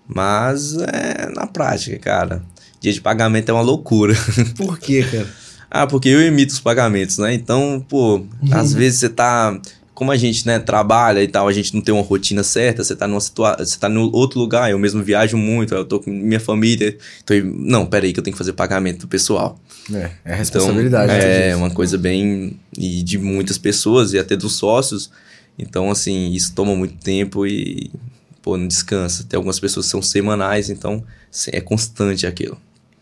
Mas é na prática, cara. Dia de pagamento é uma loucura. Por quê, cara? Ah, porque eu emito os pagamentos, né? Então, pô, às vezes você tá. Como a gente, né, trabalha e tal, a gente não tem uma rotina certa, você tá numa situação. Você tá em outro lugar, eu mesmo viajo muito, eu tô com minha família. Então, eu- não, peraí, que eu tenho que fazer pagamento do pessoal. É, é a Então, responsabilidade. é disso. uma coisa bem. E de muitas pessoas, e até dos sócios. Então, assim, isso toma muito tempo e. pô, não descansa. Tem algumas pessoas que são semanais, então é constante aquilo.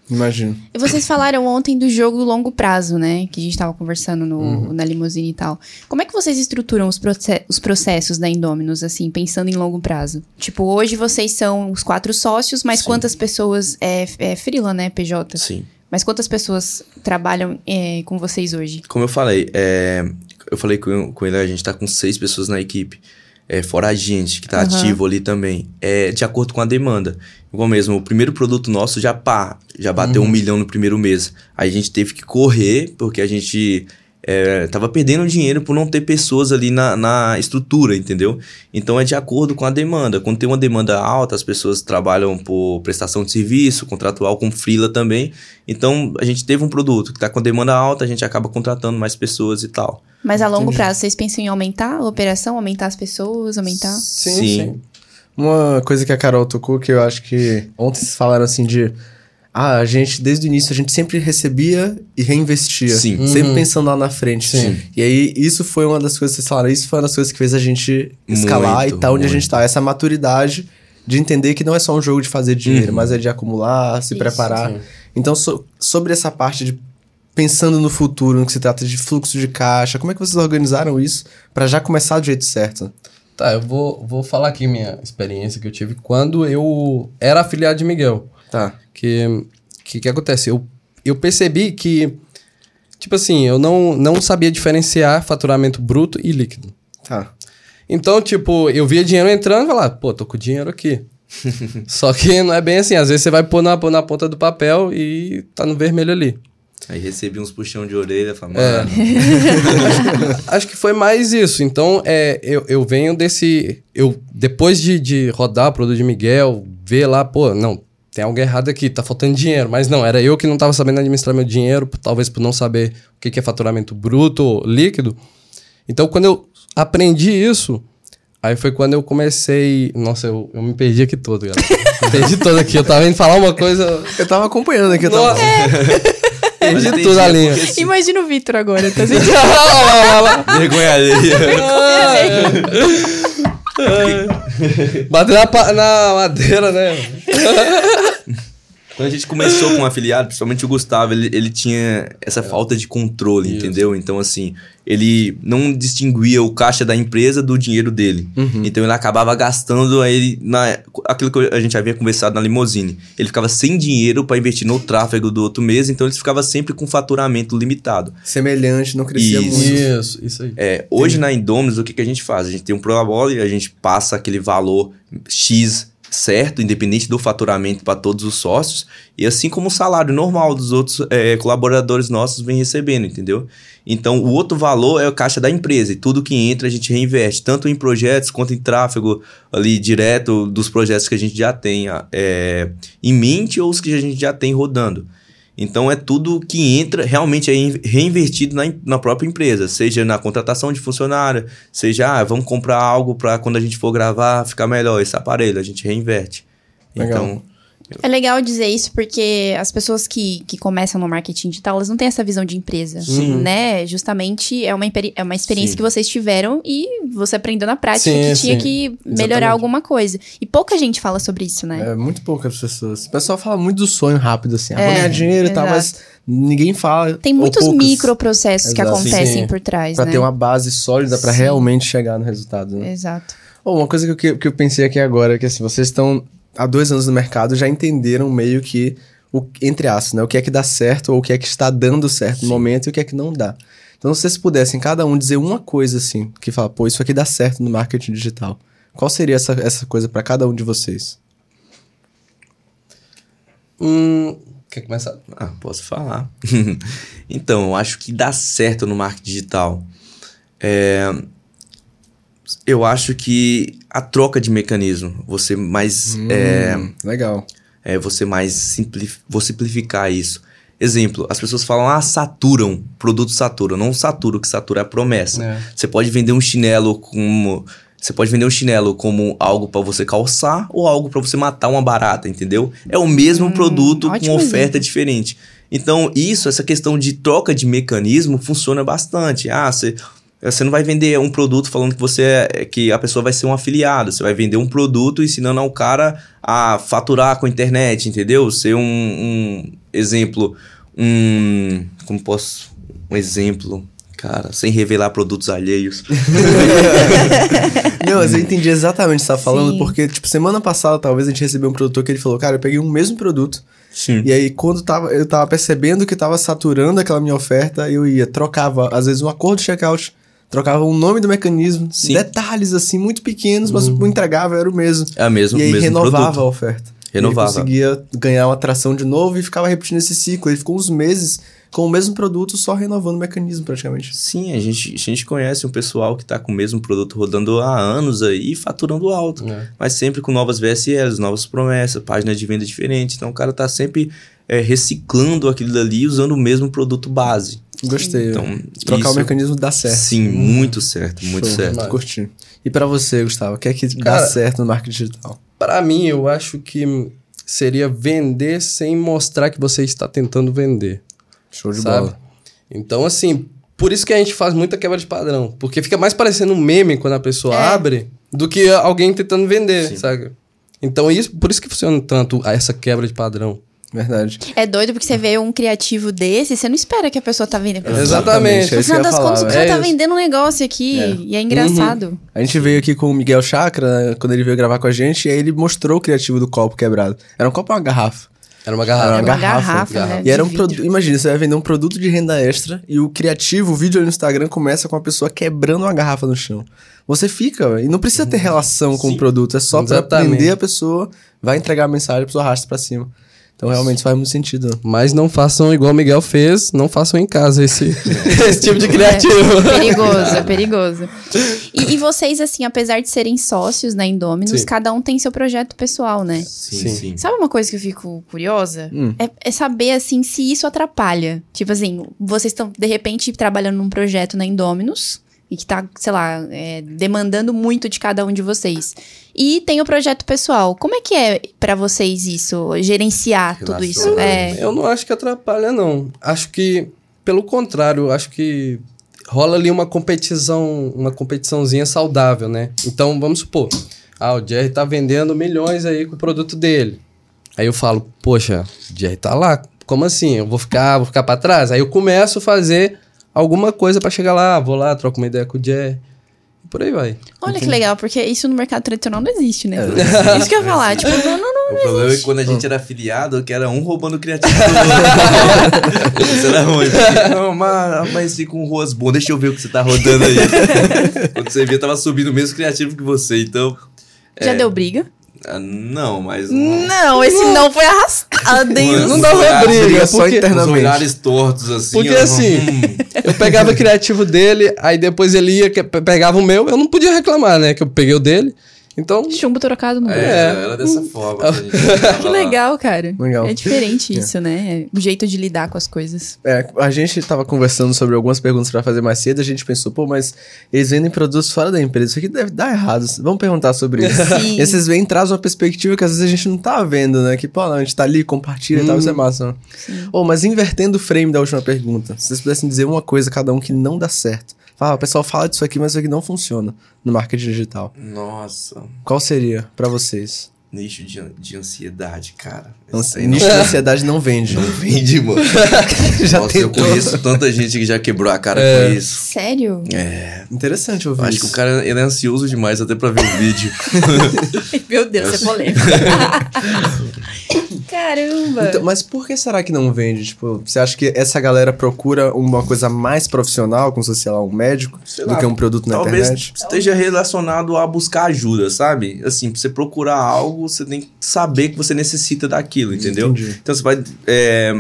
Imagino. E vocês falaram ontem do jogo longo prazo, né? Que a gente tava conversando no, na limusine e tal. Como é que vocês estruturam os, proce- os processos da Indominus, assim, pensando em longo prazo? Tipo, hoje vocês são os quatro sócios, mas Sim. quantas pessoas... É, é freela, né, PJ? Sim. Mas quantas pessoas trabalham é, com vocês hoje? Como eu falei, é, eu falei com, com ele, a gente tá com seis pessoas na equipe. É, fora a gente, que tá Aham. ativo ali também. É de acordo com a demanda. Igual mesmo, o primeiro produto nosso já pá, já bateu um milhão no primeiro mês. Aí a gente teve que correr, porque a gente é, tava perdendo dinheiro por não ter pessoas ali na, na estrutura, entendeu? Então é de acordo com a demanda. Quando tem uma demanda alta, as pessoas trabalham por prestação de serviço, contratual com freela também. Então a gente teve um produto que tá com demanda alta, a gente acaba contratando mais pessoas e tal. Mas a longo prazo, vocês pensam em aumentar a operação, aumentar as pessoas, aumentar? Sim, Sim. sim. Uma coisa que a Carol tocou, que eu acho que ontem vocês falaram assim de. Ah, a gente, desde o início, a gente sempre recebia e reinvestia. Sim. Sempre Uhum. pensando lá na frente. Sim. E aí, isso foi uma das coisas que vocês falaram, isso foi uma das coisas que fez a gente escalar Muito, e tá onde a gente muito. tá. Essa maturidade de entender que não é só um jogo de fazer dinheiro, Uhum. mas é de acumular, se Isso. preparar. Sim. Então, so- sobre essa parte de pensando no futuro, no que se trata de fluxo de caixa, como é que vocês organizaram isso pra já começar do jeito certo? Tá, eu vou, vou falar aqui minha experiência que eu tive quando eu era afiliado de Miguel. Tá. Que que, que acontece? Eu, eu percebi que, tipo assim, eu não, não sabia diferenciar faturamento bruto e líquido. Tá. Então, tipo, eu via dinheiro entrando e falava, pô, tô com dinheiro aqui. Só que não é bem assim. Às vezes você vai pôr na, pôr na ponta do papel e tá no vermelho ali. Aí recebi uns puxão de orelha, falei, É. Acho que foi mais isso. Então, é, eu, eu venho desse. Eu, depois de, de rodar o produto de Miguel, ver lá, pô, não, tem algo errado aqui, tá faltando dinheiro. Mas não, era eu que não tava sabendo administrar meu dinheiro, talvez por não saber o que, que é faturamento bruto ou líquido. Então, quando eu aprendi isso, aí foi quando eu comecei. Nossa, eu, eu me perdi aqui todo, galera. Me perdi todo aqui. Eu tava indo falar uma coisa. Eu tava acompanhando aqui, eu tava... Nossa! Mas Perdi entendi, tudo a é linha. porque, assim, Imagina o Vitor agora, tá sentindo? Vergonha alheia. Bateu na, na madeira, né? Quando a gente começou com um afiliado, principalmente o Gustavo, ele, ele tinha essa falta de controle, Isso. entendeu? Então, assim, ele não distinguia o caixa da empresa do dinheiro dele. Então, ele acabava gastando aí na, aquilo que a gente havia conversado na limousine. Ele ficava sem dinheiro para investir no tráfego do outro mês, então ele ficava sempre com faturamento limitado. Semelhante, não crescia Isso. muito. Isso, isso aí. É, hoje na Indominus, o que, que a gente faz? A gente tem um Prolabore e a gente passa aquele valor X certo, independente do faturamento para todos os sócios, e assim como o salário normal dos outros é, colaboradores nossos vem recebendo, entendeu? Então, o outro valor é a caixa da empresa, e tudo que entra a gente reinveste, tanto em projetos quanto em tráfego ali direto dos projetos que a gente já tem é, em mente ou os que a gente já tem rodando. Então é tudo que entra realmente é in- reinvestido na, na própria empresa, seja na contratação de funcionário, seja ah, vamos comprar algo para quando a gente for gravar ficar melhor esse aparelho, a gente reinverte. Legal. Então, É legal dizer isso porque as pessoas que, que começam no marketing digital, elas não têm essa visão de empresa, Sim. né? Justamente é uma, é uma experiência Sim. que vocês tiveram e você aprendeu na prática Sim, que tinha que melhorar Exatamente. alguma coisa. E pouca gente fala sobre isso, né? É muito poucas pessoas. O pessoal fala muito do sonho rápido, assim. Ah, É, vou ganhar dinheiro e tal, mas ninguém fala. Tem muitos microprocessos que acontecem Sim. por trás, Pra né? ter uma base sólida pra Sim. realmente chegar no resultado, né? Exato. Oh, uma coisa que eu, que- que eu pensei aqui agora é que assim, vocês estão há dois anos no mercado, já entenderam meio que, o, entre aspas, né? O que é que dá certo ou o que é que está dando certo no momento e o que é que não dá. Então, se vocês pudessem cada um dizer uma coisa assim, que fala, pô, isso aqui dá certo no marketing digital. Qual seria essa, essa coisa pra cada um de vocês? Hum, quer começar? ah, posso falar. então, eu acho que dá certo no marketing digital. É, eu acho que a troca de mecanismo, você mais é, Hum, legal. é, você mais simplif vou simplificar isso. Exemplo, as pessoas falam, ah, saturam, produto satura. Não satura, o que satura é a promessa. É. Você pode vender um chinelo como. Você pode vender um chinelo como algo pra você calçar ou algo pra você matar uma barata, entendeu? É o mesmo produto com oferta diferente. Então, isso, essa questão de troca de mecanismo funciona bastante. Ah, você. Você não vai vender um produto falando que você é, que a pessoa vai ser um afiliado. Você vai vender um produto ensinando ao cara a faturar com a internet, entendeu? Ser um, um exemplo, um como posso um exemplo, cara, sem revelar produtos alheios. Não, mas eu entendi exatamente o que você tá falando, Sim. porque, tipo, semana passada, talvez, a gente recebeu um produtor que ele falou, cara, eu peguei o mesmo produto, Sim. e aí, quando tava, eu tava percebendo que tava saturando aquela minha oferta, eu ia, trocava, às vezes, um acordo de checkout, trocava o nome do mecanismo, Sim. detalhes, assim, muito pequenos, mas o entregável era o mesmo. É a mesma, e aí, o mesmo renovava produto. a oferta. Renovava. Ele conseguia ganhar uma atração de novo e ficava repetindo esse ciclo. Ele ficou uns meses com o mesmo produto, só renovando o mecanismo, praticamente. Sim, a gente, a gente conhece um pessoal que tá com o mesmo produto rodando há anos aí e faturando alto. É. Mas sempre com novas VSLs, novas promessas, páginas de venda diferentes. Então o cara tá sempre é, reciclando aquilo dali usando o mesmo produto base. Gostei. Então, Trocar isso- o mecanismo dá certo. Sim, muito certo, muito Show. certo. Curti. E pra você, Gustavo, o que é que dá Cara, certo no marketing digital? Pra mim, eu acho que seria vender sem mostrar que você está tentando vender. Show de sabe? bola. Então, assim, por isso que a gente faz muita quebra de padrão. Porque fica mais parecendo um meme quando a pessoa É. abre do que alguém tentando vender, Sim. sabe? Então, isso, por isso que funciona tanto essa quebra de padrão. Verdade. É doido porque você vê um criativo desse, você não espera que a pessoa tá vendendo. Exatamente. É No final das falar, contas, o cara É tá isso. vendendo um negócio aqui É. e é engraçado. A gente veio aqui com o Miguel Chakra, quando ele veio gravar com a gente, e aí ele mostrou o criativo do copo quebrado. Era um copo ou uma garrafa? Era uma Era garrafa. uma Era uma garrafa. garrafa, né? E era um produto. Imagina, você vai vender um produto de renda extra e o criativo, o vídeo ali no Instagram, começa com a pessoa quebrando uma garrafa no chão. Você fica, e não precisa ter relação com o produto, é só pra Exatamente. prender a pessoa, vai entregar a mensagem, a pessoa arrasta pra cima. Então realmente faz muito sentido. Mas não façam igual o Miguel fez, não façam em casa esse, esse tipo de criativo. É, perigoso, é perigoso. E, e vocês, assim, apesar de serem sócios na Indominus, Sim. cada um tem seu projeto pessoal, né? Sim, Sim. sim. Sabe uma coisa que eu fico curiosa? Hum. É, é saber, assim, se isso atrapalha. Tipo assim, vocês estão, de repente, trabalhando num projeto na Indominus e que tá, sei lá, é, demandando muito de cada um de vocês. E tem o projeto pessoal. Como é que é pra vocês isso? Gerenciar tudo isso? É, Eu não acho que atrapalha, não. Acho que, pelo contrário, acho que rola ali uma competição, uma competiçãozinha saudável, né? Então, vamos supor, ah, o Jerry tá vendendo milhões aí com o produto dele. Aí eu falo, poxa, o Jerry tá lá, como assim? Eu vou ficar, vou ficar para trás? Aí eu começo a fazer alguma coisa para chegar lá, vou lá, troco uma ideia com o. E por aí vai. Olha que legal, porque isso no mercado tradicional não existe, né? É. Isso que eu ia falar. Tipo, não, não, não. O problema é que quando a gente era afiliado, que era um roubando o criativo do. Isso era ruim. Não, mas, mas fica com ruas boas, deixa eu ver o que você tá rodando aí. quando você via, tava subindo o mesmo criativo que você, então... Já deu briga? Ah, Não, mas... Não, esse não foi arrastado, hein? Não dava olhares- briga, só porque- internamente. Os olhares tortos, assim. Porque ó, assim, hum, Eu pegava o criativo dele, aí depois ele ia, que- pegava o meu, eu não podia reclamar, né? Que eu peguei o dele. Então, Chumbo trocado no é, bolso. era dessa forma. que Que legal, cara. Legal. É diferente isso, né? O jeito de lidar com as coisas. É, a gente tava conversando sobre algumas perguntas pra fazer mais cedo, a gente pensou, pô, mas eles vendem produtos fora da empresa, isso aqui deve dar errado. Vamos perguntar sobre isso. Sim. Esses vêm traz uma perspectiva que às vezes a gente não tá vendo, né? Que, pô, não, a gente tá ali, compartilha e tal, isso é massa. né? Ô, mas invertendo o frame da última pergunta, se vocês pudessem dizer uma coisa cada um que não dá certo. Fala, o pessoal fala disso aqui, mas isso aqui não funciona no marketing digital. Nossa, Qual seria pra vocês? Nicho de, de ansiedade, cara. Aí nicho de ansiedade não vende. não vende, mano. Já Nossa, eu tentou. conheço tanta gente que já quebrou a cara É. com isso. Sério? É, Interessante ouvir acho isso. que o cara ele é ansioso demais até pra ver o vídeo. Meu Deus, é polêmico. Caramba. Então, mas por que será que não vende? Tipo, você acha que essa galera procura uma coisa mais profissional, como se fosse, sei lá, um médico, Sei do lá, que um produto na Talvez internet? esteja relacionado a buscar ajuda, sabe? Assim, pra você procurar algo, você tem que saber que você necessita daquilo, entendeu? Entendi. Então você vai é,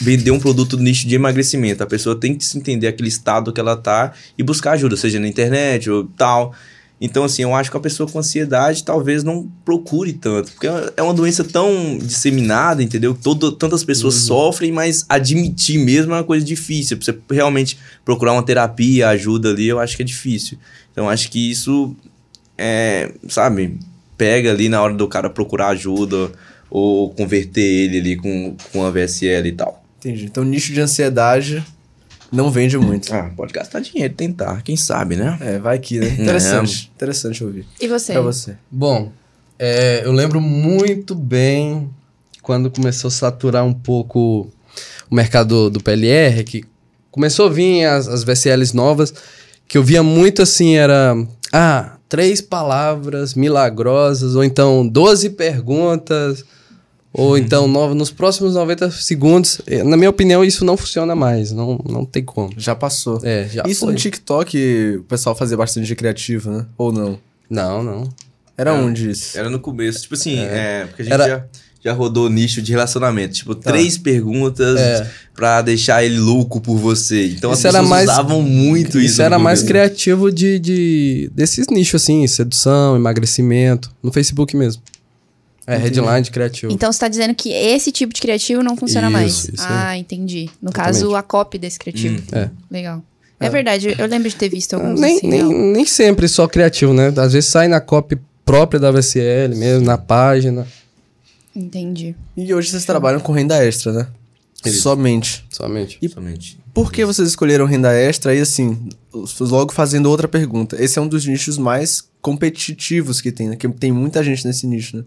vender um produto no nicho de emagrecimento. A pessoa tem que se entender aquele estado que ela tá e buscar ajuda, seja na internet ou tal. Então, assim, eu acho que a pessoa com ansiedade talvez não procure tanto. Porque é uma doença tão disseminada, entendeu? Todo, tantas pessoas sofrem, mas admitir mesmo é uma coisa difícil. Pra você realmente procurar uma terapia, ajuda ali, eu acho que é difícil. Então, eu acho que isso, é, sabe, pega ali na hora do cara procurar ajuda ou converter ele ali com, com a VSL e tal. Entendi. Então, nicho de ansiedade não vende muito. Ah, pode gastar dinheiro, tentar, quem sabe, né? É, vai que, né? Interessante. Interessante ouvir. E você? Pra você. Bom, é, eu lembro muito bem quando começou a saturar um pouco o mercado do PLR, que começou a vir as, as VCLs novas, que eu via muito assim, era... Ah, três palavras milagrosas, ou então 12 perguntas, ou então no, nos próximos 90 segundos. Eh, Na minha opinião, isso não funciona mais, não, não tem como. Já passou. É, já Isso foi. no TikTok o pessoal fazia bastante de criativo, né? Ou não? Não, não. Era É. onde isso? Era no começo. Tipo assim, é, porque a gente Era- já, já rodou nicho de relacionamento. Tipo, três perguntas É. pra deixar ele louco por você. Então Isso as era pessoas mais- usavam muito isso. Isso era mais criativo de, de desses nichos assim, sedução, emagrecimento, no Facebook mesmo. É, headline criativo. Então você tá dizendo que esse tipo de criativo não funciona Isso, mais. isso ah, entendi. No Exatamente. caso, a cópia desse criativo. É. Legal. É verdade, eu lembro de ter visto alguns nem, assim. nem, nem sempre só criativo, né? Às vezes sai na copy própria da VCL mesmo, na página. Entendi. E hoje vocês trabalham com renda extra, né? Isso. Somente. Somente. Somente. Por que vocês escolheram renda extra? E assim, logo fazendo outra pergunta. Esse é um dos nichos mais competitivos que tem, né? Que tem muita gente nesse nicho, né?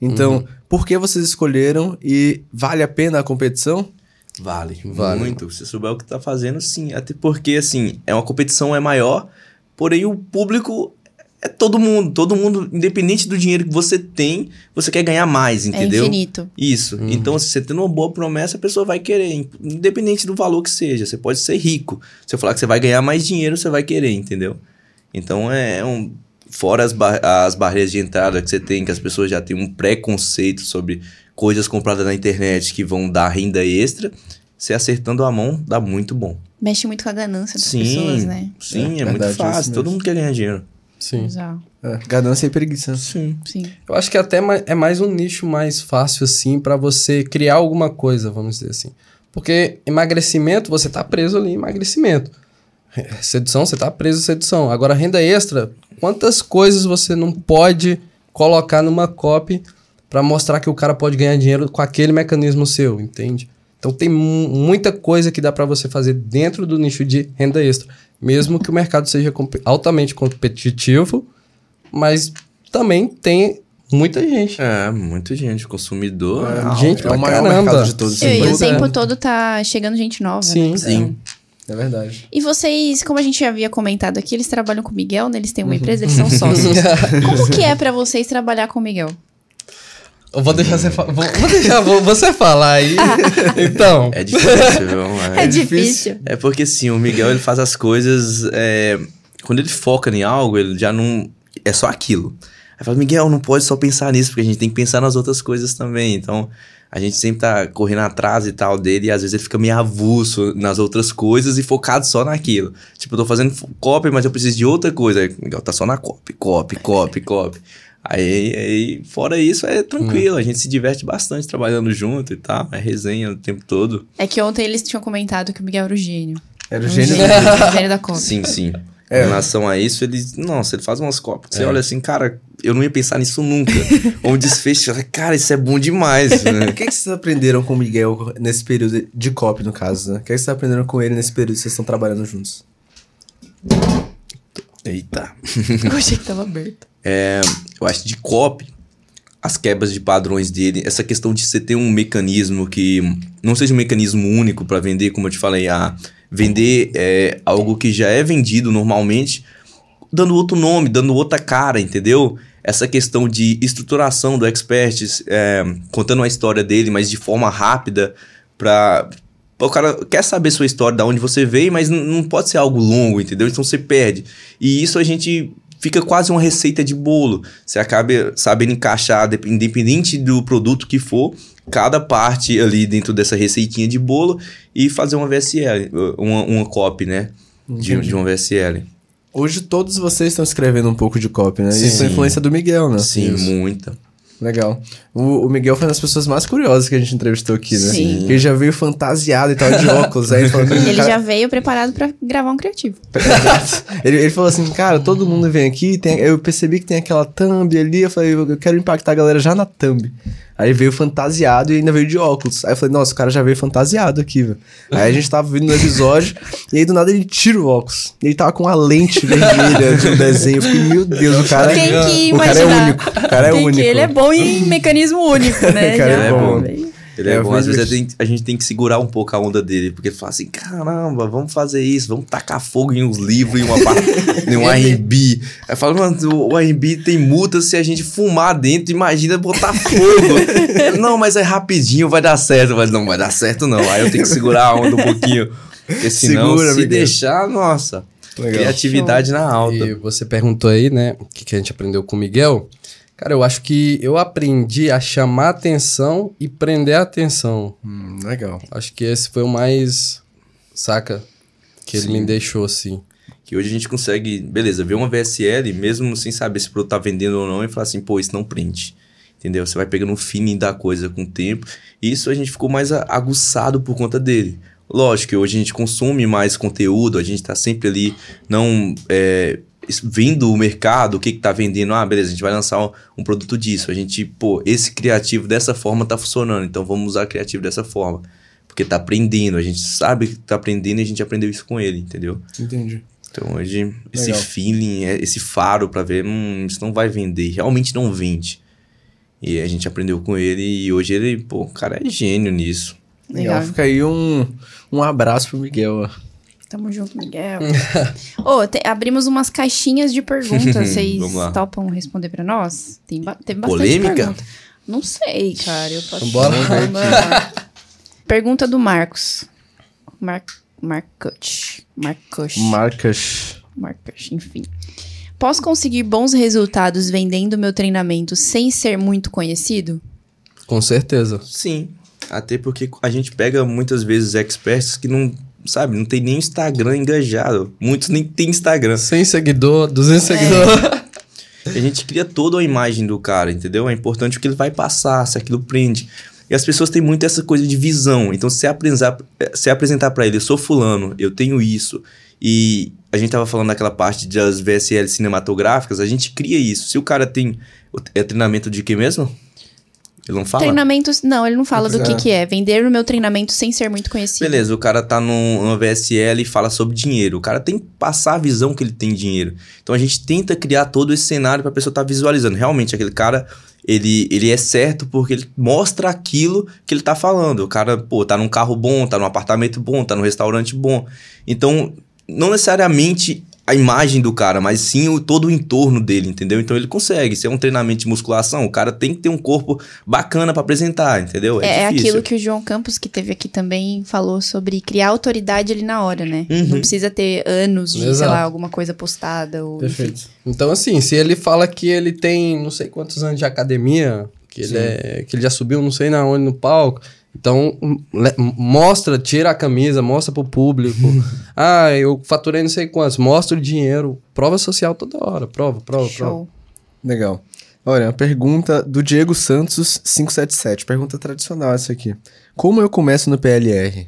Então, por que vocês escolheram e vale a pena a competição? Vale, Vale. muito. Se você souber o que tá fazendo, sim. Até porque, assim, é uma competição é maior, porém o público é todo mundo. Todo mundo, independente do dinheiro que você tem, você quer ganhar mais, entendeu? É infinito. Isso. Então, se você tendo uma boa promessa, a pessoa vai querer, independente do valor que seja. Você pode ser rico. Se eu falar que você vai ganhar mais dinheiro, você vai querer, entendeu? Então, é um. Fora as, bar- as barreiras de entrada que você tem, que as pessoas já têm um preconceito sobre coisas compradas na internet que vão dar renda extra, você acertando a mão dá muito bom. Mexe muito com a ganância das sim, pessoas, né? sim, É é, verdade, muito é fácil. Todo mundo quer ganhar dinheiro. Sim. Exato. É, ganância e preguiça. Sim. Sim. Eu acho que até é mais um nicho mais fácil, assim, pra você criar alguma coisa, vamos dizer assim. Porque emagrecimento, você tá preso ali em emagrecimento. Sedução, você tá preso em sedução. Agora, renda extra, quantas coisas você não pode colocar numa copy pra mostrar que o cara pode ganhar dinheiro com aquele mecanismo seu, entende? Então tem mu- muita coisa que dá pra você fazer dentro do nicho de renda extra. Mesmo que o mercado seja altamente competitivo, mas também tem muita gente. É, muita gente. Consumidor. É, gente é pra o maior caramba. mercado de todos. E, sem e o é. tempo todo tá chegando gente nova. Sim. né? Sim. É verdade. E vocês, como a gente já havia comentado aqui, eles trabalham com o Miguel, né? Eles têm Uhum. uma empresa, eles são sócios. Como que é pra vocês trabalhar com o Miguel? Eu vou deixar você falar. Vou, vou deixar vo- você falar aí. então. É difícil, viu? É, difícil. É porque assim, o Miguel ele faz as coisas. é, quando ele foca em algo, ele já não. É só aquilo. Aí fala, Miguel, não pode só pensar nisso, porque a gente tem que pensar nas outras coisas também. Então, a gente sempre tá correndo atrás e tal dele, e às vezes ele fica meio avulso nas outras coisas e focado só naquilo. Tipo, eu tô fazendo copy, mas eu preciso de outra coisa. Aí, o Miguel tá só na copy, copy, copy, copy. Aí, aí, fora isso, é tranquilo, a gente se diverte bastante trabalhando junto e tal, é resenha o tempo todo. É que ontem eles tinham comentado que o Miguel era o gênio. Era o gênio. o gênio da Copa. Sim, sim. É. Em relação a isso, ele. Nossa, ele faz umas cópias. Você É. olha assim, cara, eu não ia pensar nisso nunca. Ou um desfecho, você fala, cara, isso é bom demais. né? O que, que vocês aprenderam com o Miguel nesse período de copy, no caso, né? O que, que vocês aprenderam com ele nesse período que vocês estão trabalhando juntos? Eita. Eu achei que tava aberto. É, eu acho de copy, as quebras de padrões dele, essa questão de você ter um mecanismo que não seja um mecanismo único para vender, como eu te falei, a vender é, algo que já é vendido normalmente, dando outro nome, dando outra cara, entendeu? Essa questão de estruturação do Experts, é, contando a história dele, mas de forma rápida, pra. O cara quer saber sua história, da onde você veio, mas não pode ser algo longo, entendeu? Então você perde. E isso a gente fica quase uma receita de bolo. Você acaba sabendo encaixar, dep- independente do produto que for, cada parte ali dentro dessa receitinha de bolo e fazer uma VSL, uma, uma copy, né? De, de uma VSL. Hoje todos vocês estão escrevendo um pouco de copy, né? Sim. Isso é influência do Miguel, né? Sim, Isso. muita. Legal. O, o Miguel foi uma das pessoas mais curiosas que a gente entrevistou aqui, né? Sim. Ele já veio fantasiado e tal, de óculos. Aí ele falou, Ele cara- já veio preparado pra gravar um criativo. ele, ele falou assim, cara, todo mundo vem aqui, tem, eu percebi que tem aquela thumb ali, eu falei, eu quero impactar a galera já na thumb. Aí veio fantasiado e ainda veio de óculos. Aí eu falei, nossa, o cara já veio fantasiado aqui, velho. Aí a gente tava vindo no episódio e aí do nada ele tira o óculos. E ele tava com uma lente vermelha de um desenho. Eu fiquei, meu Deus, o cara, Quem que o cara é único. O cara é que- único. Ele é bom em mecanismo único, né? O cara Já- é bom. bem. Ele É, é, bom, às vezes gente, a gente tem que segurar um pouco a onda dele, porque ele fala assim, caramba, vamos fazer isso, vamos tacar fogo em uns livros, em uma par- em um R&B. Aí fala, mano, o R&B tem multa se a gente fumar dentro, imagina botar fogo. Não, mas é rapidinho, vai dar certo. Mas não vai dar certo não, aí eu tenho que segurar a onda um pouquinho, porque senão, Segura, se deixar, nossa, Legal. criatividade na alta. E você perguntou aí, né, o que, que a gente aprendeu com o Miguel. Cara, eu acho que eu aprendi a chamar atenção e prender a atenção. Hum, legal. Acho que esse foi o mais, saca, que ele me deixou assim. Que hoje a gente consegue, beleza, ver uma VSL, mesmo sem saber se o produto tá vendendo ou não, e falar assim, pô, isso não prende. Entendeu? Você vai pegando o feeling da coisa com o tempo. E isso a gente ficou mais aguçado por conta dele. Lógico que hoje a gente consome mais conteúdo, a gente tá sempre ali, não é, vendo o mercado, o que que tá vendendo. Ah, beleza, a gente vai lançar um, um produto disso. A gente, pô, esse criativo dessa forma tá funcionando, então vamos usar criativo dessa forma. Porque tá aprendendo, a gente sabe que tá aprendendo e a gente aprendeu isso com ele, entendeu? Entendi. Então hoje, esse Legal. feeling, é- esse faro pra ver, hum, isso não vai vender, realmente não vende. E a gente aprendeu com ele e hoje ele, pô, o cara é gênio nisso. Legal. Legal. Fica aí um, um abraço pro Miguel. ó. Tamo junto, Miguel. Ô, te- abrimos umas caixinhas de perguntas. Vocês topam responder pra nós? Tem ba teve bastante Polêmica? pergunta. Não sei, cara. Eu posso Bora ver Vamos. Pergunta do Marcos. Mar Marcut. Marcus. Marcas. Marcus, enfim. Posso conseguir bons resultados vendendo meu treinamento sem ser muito conhecido? Com certeza. Sim, até porque a gente pega muitas vezes experts que não, sabe, não tem nem Instagram engajado. Muitos nem tem Instagram. 100 seguidor, 200 seguidor. A gente cria toda a imagem do cara, entendeu? É importante o que ele vai passar, se aquilo prende. E as pessoas têm muito essa coisa de visão. Então, se apresentar, se apresentar para ele, eu sou fulano, eu tenho isso. E a gente tava falando daquela parte das VSL cinematográficas, a gente cria isso. Se o cara tem. É treinamento de quê mesmo? Ele não fala? Treinamentos. Não, ele não fala do que, É. que é. Vender o meu treinamento sem ser muito conhecido. Beleza, o cara tá num- numa VSL e fala sobre dinheiro. O cara tem que passar a visão que ele tem dinheiro. Então a gente tenta criar todo esse cenário pra pessoa estar visualizando. Realmente, aquele cara, ele, ele é certo porque ele mostra aquilo que ele tá falando. O cara, pô, tá num carro bom, tá num apartamento bom, tá num restaurante bom. Então, não necessariamente a imagem do cara, mas sim o, todo o entorno dele, entendeu? Então ele consegue. Se é um treinamento de musculação, o cara tem que ter um corpo bacana pra apresentar, entendeu? É, é difícil. aquilo que o João Campos, que teve aqui também, falou sobre criar autoridade ali na hora, né? Uhum. Não precisa ter anos de, sei Exato. lá, alguma coisa postada. Ou, Perfeito. Então, assim, se ele fala que ele tem não sei quantos anos de academia, que ele, é, que ele já subiu não sei na onde no palco, então mostra, tira a camisa, mostra pro público. ah, eu faturei não sei quantos, mostra o dinheiro. Prova social toda hora, prova, prova, prova. Show. Legal. Olha, uma pergunta do Diego Santos 577. Pergunta tradicional essa aqui. Como eu começo no PLR?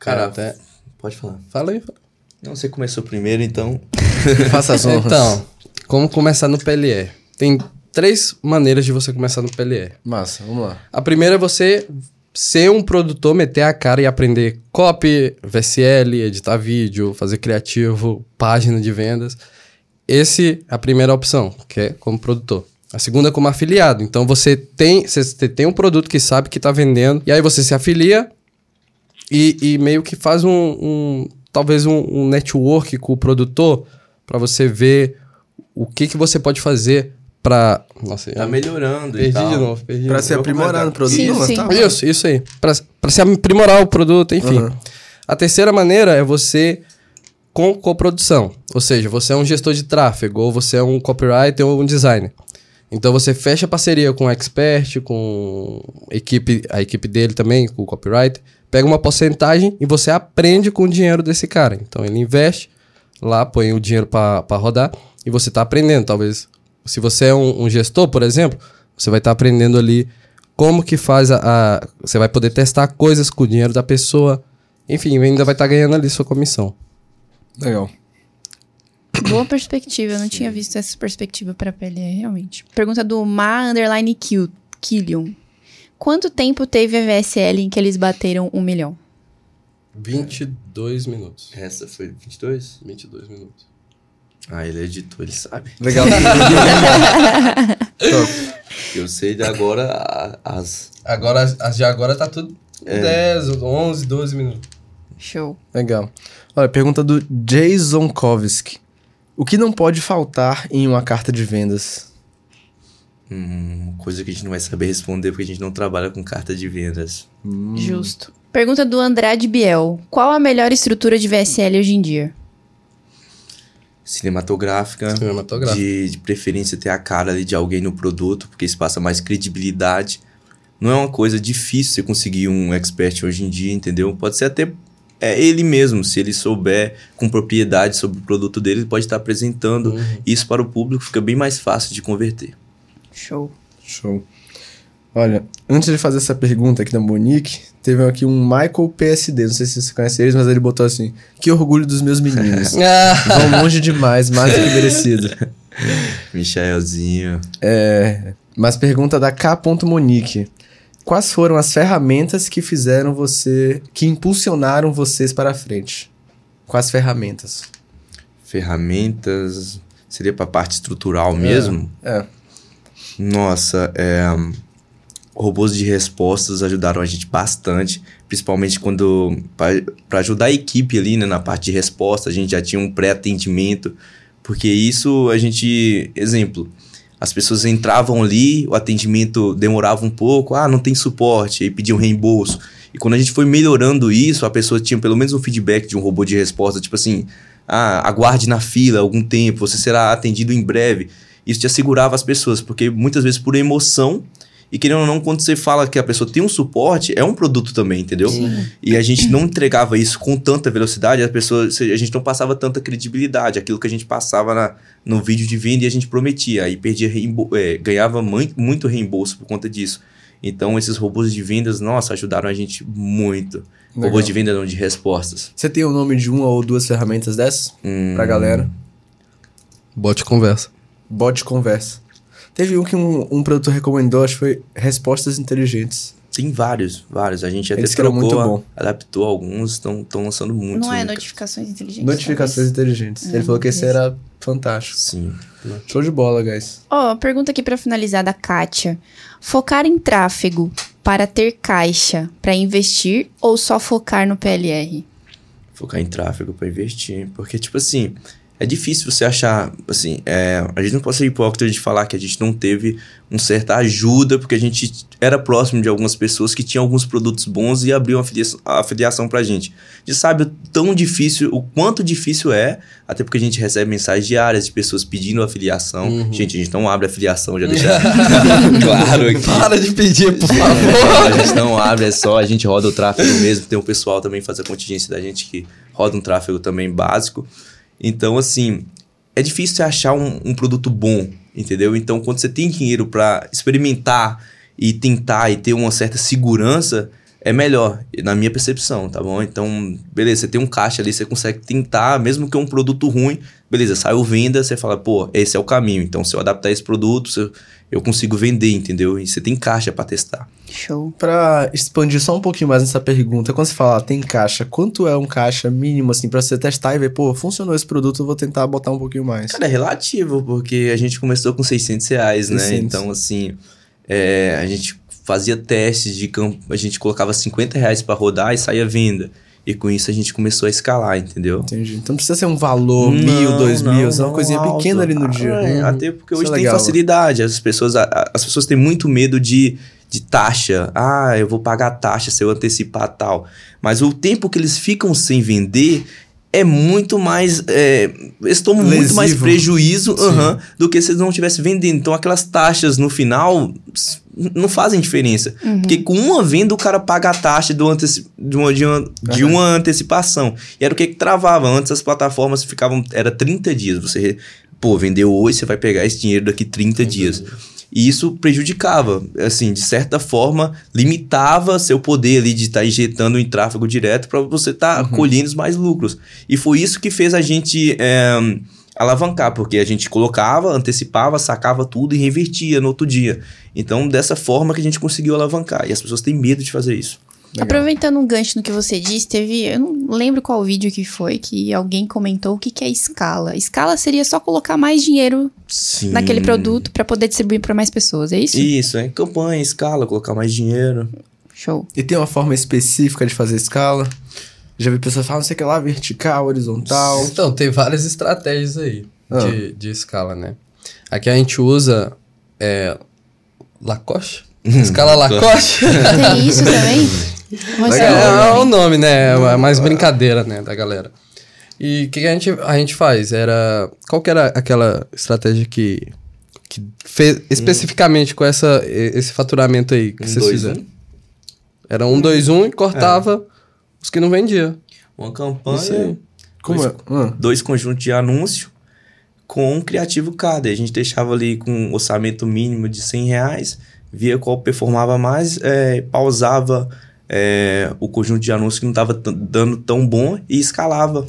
Cara, até- pode falar. Fala aí. Fala. Não, você começou primeiro, então. Faça as honras. Então, como começar no PLR? Tem três maneiras de você começar no PLR. Massa, vamos lá. A primeira é você ser um produtor, meter a cara e aprender copy, VSL, editar vídeo, fazer criativo, página de vendas. Esse é a primeira opção, que é como produtor. A segunda é como afiliado. Então você tem, você tem um produto que sabe que está vendendo, e aí você se afilia e, e meio que faz um, um- talvez um, um network com o produtor para você ver o que, que você pode fazer para Nossa, Tá melhorando e perdi tal. de novo, perdi novo. se aprimorar no produto. Sim, sim. tá- Isso, isso aí. Pra, pra se aprimorar o produto, enfim. Uhum. A terceira maneira é você com coprodução. Ou seja, você é um gestor de tráfego, ou você é um copywriter ou um designer. Então você fecha parceria com o expert, com a equipe, a equipe dele também, com o copywriter, pega uma porcentagem e você aprende com o dinheiro desse cara. Então ele investe lá, põe o dinheiro para rodar e você está aprendendo. Talvez, se você é um, um gestor, por exemplo, você vai estar aprendendo ali como que faz a, a- Você vai poder testar coisas com o dinheiro da pessoa. Enfim, ainda vai estar ganhando ali sua comissão. Legal. Boa perspectiva, eu não tinha visto essa perspectiva pra PLR, realmente. Pergunta do Ma Underline Kill, Killion. Quanto tempo teve a VSL em que eles bateram um milhão? 22 minutos. Essa foi 22? 22 minutos. Ah, ele editou, ele sabe. Legal. Eu sei de agora as. Agora, as- de agora tá tudo 10, 11, 12 minutos. Show. Legal. Olha, pergunta do Jason Kovski. O que não pode faltar em uma carta de vendas? Hum, coisa que a gente não vai saber responder porque a gente não trabalha com carta de vendas. Justo. Pergunta do Andrade Biel. Qual a melhor estrutura de VSL hoje em dia? Cinematográfica. Cinematográfica. De, de preferência ter a cara ali de alguém no produto, porque isso passa mais credibilidade. Não é uma coisa difícil você conseguir um expert hoje em dia, entendeu? Pode ser até é ele mesmo, se ele souber com propriedade sobre o produto dele, ele pode estar apresentando isso para o público, fica bem mais fácil de converter. Show. Show. Olha, antes de fazer essa pergunta aqui da Monique, teve aqui um Michael PSD, não sei se você conhece eles, mas ele botou assim: Que orgulho dos meus meninos. Vão longe demais, mais do que merecido. Michaelzinho. É, mas pergunta da K. Monique. Quais foram as ferramentas que fizeram você, que impulsionaram vocês para a frente? Quais ferramentas? Ferramentas. Seria para a parte estrutural mesmo? É. Nossa, é, robôs de respostas ajudaram a gente bastante, principalmente quando para ajudar a equipe ali, né, na parte de resposta, a gente já tinha um pré-atendimento, porque isso a gente, exemplo, as pessoas entravam ali, o atendimento demorava um pouco, ah, não tem suporte, aí pediam reembolso. E quando a gente foi melhorando isso, a pessoa tinha pelo menos um feedback de um robô de resposta, tipo assim, ah, aguarde na fila algum tempo, você será atendido em breve. Isso te assegurava as pessoas, porque muitas vezes por emoção, e querendo ou não, quando você fala que a pessoa tem um suporte, é um produto também, entendeu? E a gente não entregava isso com tanta velocidade, a pessoa, a gente não passava tanta credibilidade, aquilo que a gente passava na, no vídeo de venda e a gente prometia, aí perdia é, ganhava muito, reembolso por conta disso. Então esses robôs de vendas, nossa, ajudaram a gente muito. Legal. Robôs de venda não, de respostas. Você tem o nome de uma ou duas ferramentas dessas? Hum, Pra galera? Bote conversa. Bot conversa. Teve um que um, um produtor recomendou, acho que foi Respostas Inteligentes. Tem vários, vários. A gente até era trocou, muito bom. adaptou alguns, estão lançando muitos. não é notificações inteligentes? Notificações inteligentes. Ele falou que esse era fantástico. Sim. Show de bola, guys. Ó, pergunta aqui pra finalizar da Kátia. Focar em tráfego para ter caixa para investir ou só focar no PLR? focar em tráfego para investir. Porque, tipo assim, é difícil você achar, assim, é, a gente não pode ser hipócrita de falar que a gente não teve uma certa ajuda, porque a gente era próximo de algumas pessoas que tinham alguns produtos bons e abriam a afiliação, a afiliação pra gente. A gente sabe o tão difícil, o quanto difícil é, até porque a gente recebe mensagens diárias de pessoas pedindo afiliação. Gente, a gente não abre afiliação, já deixa claro aqui. Para de pedir, por favor. a gente não abre, é só a gente roda o tráfego mesmo. Tem o pessoal também que faz a contingência da gente que roda um tráfego também básico. Então, assim, é difícil achar um, um produto bom, entendeu? Então, quando você tem dinheiro para experimentar e tentar e ter uma certa segurança, é melhor, na minha percepção, tá bom? Então, beleza, você tem um caixa ali, você consegue tentar, mesmo que é um produto ruim, beleza, saiu venda, você fala, pô, esse é o caminho. Então, se eu adaptar esse produto, se eu, eu consigo vender, entendeu? E você tem caixa para testar. Show. Pra expandir só um pouquinho mais nessa pergunta, quando você fala ah, tem caixa, quanto é um caixa mínimo, assim, pra você testar e ver, pô, funcionou esse produto, eu vou tentar botar um pouquinho mais. Cara, é relativo, porque a gente começou com 600 reais, né? 600. Então, assim, é, a gente fazia testes de campo, a gente colocava 50 reais pra rodar e saía venda. E com isso a gente começou a escalar, entendeu? Entendi. Então não precisa ser um valor, mil, dois mil, é uma não coisinha alto. pequena ali no dia. É, Uhum. Até porque hoje é tem legal. facilidade. As pessoas, as pessoas têm muito medo de, de taxa. Ah, eu vou pagar taxa se eu antecipar tal. Mas o tempo que eles ficam sem vender é muito mais. é, eles tomam muito mais Lesivo. prejuízo do que se eles não estivessem vendendo. Então aquelas taxas no final não fazem diferença. Porque com uma venda o cara paga a taxa do anteci- de, uma, de, uma, de uma antecipação. E era o que, que travava. Antes as plataformas ficavam. Era 30 dias. Você, pô, vendeu hoje, você vai pegar esse dinheiro daqui 30 dias. E isso prejudicava, assim, de certa forma, limitava seu poder ali de estar injetando em tráfego direto para você estar colhendo os mais lucros. E foi isso que fez a gente é, alavancar, porque a gente colocava, antecipava, sacava tudo e revertia no outro dia. Então, dessa forma que a gente conseguiu alavancar. E as pessoas têm medo de fazer isso. Legal. Aproveitando um gancho no que você disse, teve. Eu não lembro qual vídeo que foi que alguém comentou o que, que é escala. Escala seria só colocar mais dinheiro Sim. naquele produto para poder distribuir para mais pessoas, é isso? Isso, é campanha, escala, colocar mais dinheiro. Show. E tem uma forma específica de fazer escala? Já vi pessoas falando, não sei o que lá, vertical, horizontal. Então, tem várias estratégias aí Ah. de, de escala, né? Aqui a gente usa é, Lacoste? Hum, Escala Lacoste? Tem isso também? Mas É, é, é o nome, né? É mais brincadeira, né, da galera. E o que, que a, gente, a gente faz? Era. Qual que era aquela estratégia que. que fez especificamente com essa, esse faturamento aí que Um, vocês dois, fizeram? um. Era um, dois, um e cortava os que não vendia. Uma campanha. Como dois, é? Ah, dois conjuntos de anúncio com um criativo cada. A gente deixava ali com um orçamento mínimo de 100 reais, via qual performava mais, é, pausava é, o conjunto de anúncios que não estava dando tão bom e escalava.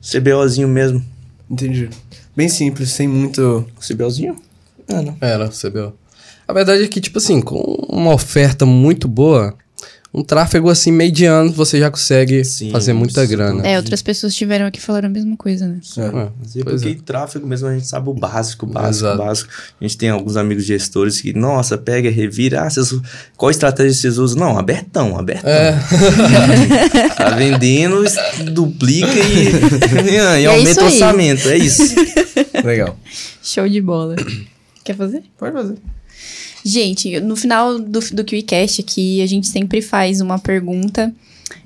CBOzinho mesmo. entendi. Bem simples, sem muito. CBOzinho? É, não. Era, CBO. A verdade é que, tipo assim, com uma oferta muito boa, um tráfego assim mediano, você já consegue Sim, fazer muita grana. É, outras pessoas tiveram aqui e falaram a mesma coisa, né? É. É, pois porque é. tráfego mesmo a gente sabe o básico, o básico, Exato. básico. A gente tem alguns amigos gestores que, nossa, pega, revira. Ah, vocês, qual estratégia vocês usam? Não, abertão, abertão. É. Tá vendendo, duplica e, e é aumenta o orçamento. É isso. Legal. Show de bola. Quer fazer? Pode fazer. Gente, no final do, do QICast aqui, a gente sempre faz uma pergunta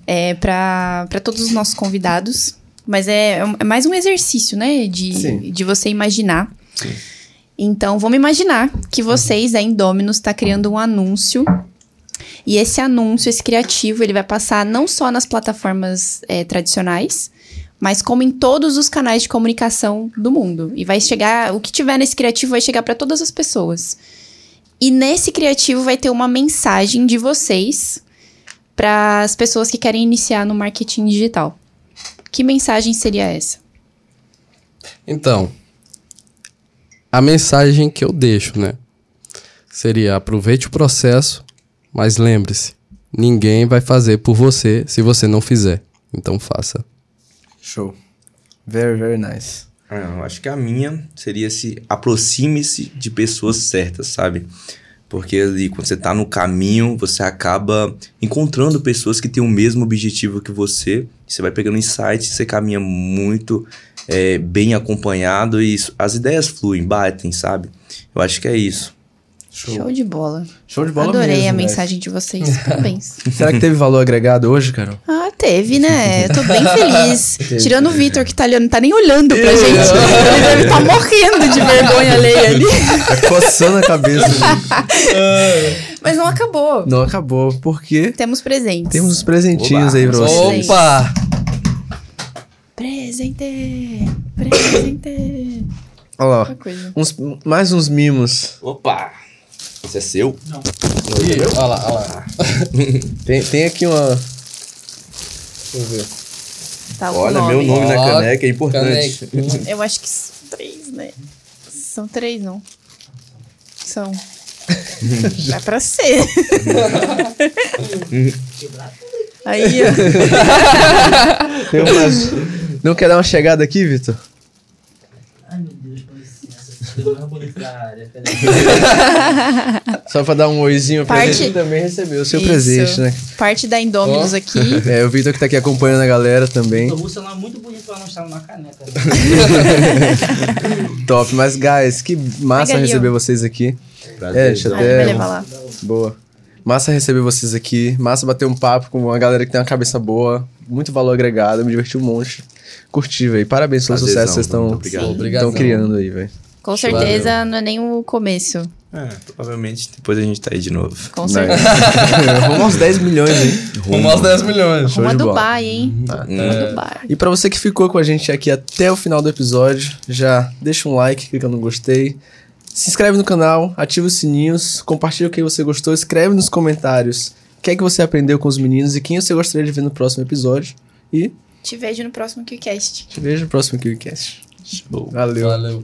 é, para todos os nossos convidados. Mas é, é mais um exercício, né? Sim. De, de você imaginar. Então, vamos imaginar que vocês, a Indominus, está criando um anúncio. E esse anúncio, esse criativo, ele vai passar não só nas plataformas é, tradicionais, mas como em todos os canais de comunicação do mundo. E vai chegar, o que tiver nesse criativo vai chegar para todas as pessoas. E nesse criativo vai ter uma mensagem de vocês para as pessoas que querem iniciar no marketing digital. Que mensagem seria essa? Então, a mensagem que eu deixo, né? Seria aproveite o processo, mas lembre-se, ninguém vai fazer por você se você não fizer. Então faça. Show. Very, very nice. Ah, eu acho que a minha seria se aproxime-se de pessoas certas, sabe? Porque ali, quando você tá no caminho, você acaba encontrando pessoas que têm o mesmo objetivo que você. Você vai pegando insights, você caminha muito é, bem acompanhado e as ideias fluem, batem, sabe? Eu acho que é isso. Show. Show de bola. Show de bola Adorei mesmo, a né? mensagem de vocês. Parabéns. Será que teve valor agregado hoje, Carol? Ah, teve, né? Eu tô bem feliz. Tirando o Vitor, que tá, olhando, tá nem olhando pra gente. Ele deve estar morrendo de vergonha alheia ali. Tá coçando a cabeça. Mas não acabou. Não acabou, porque Temos presentes. temos uns presentinhos Oba. aí pra vocês. Opa! Presente! Presente! Olha lá, uns, mais uns mimos. Opa! Esse é seu? Ih, olha lá, olha lá. Tem, tem aqui uma... Deixa eu ver. Tá Olha, nome. meu nome na Ó, caneca é importante. Caneca. Eu acho que são três, né? São três, não. São. Vai pra ser. Aí, ó. Tem umas... Não quer dar uma chegada aqui, Vitor? Ai meu Deus, com da área. Peraí. Só pra dar um oizinho pra Parte- gente também receber o seu Isso. presente, né? Parte da Indominus Ó. aqui. É, o Vitor que tá aqui acompanhando a galera também. O Russo é muito bonito pra não estar numa caneca. né? Top. Mas, guys, que massa receber vocês aqui. Prazer. É, deixa Ah, até... lá. Boa. Massa receber vocês aqui. Massa bater um papo com uma galera que tem uma cabeça boa. Muito valor agregado. Me diverti um monte. Curti, velho. Parabéns pelo Prazerzão, sucesso que vocês estão criando aí, velho. Com certeza não é nem o começo. É, provavelmente depois a gente tá aí de novo. Com certeza. Vamos aos 10 milhões aí. Rumo aos 10 milhões. De bola. Dubai, hein? Tá. Uma Dubai. E pra você que ficou com a gente aqui até o final do episódio, já deixa um like, clica no gostei, se inscreve no canal, ativa os sininhos, compartilha o que você gostou, escreve nos comentários o que é que você aprendeu com os meninos e quem você gostaria de ver no próximo episódio. E Te vejo no próximo QCast. te vejo no próximo. Show. Valeu. Valeu.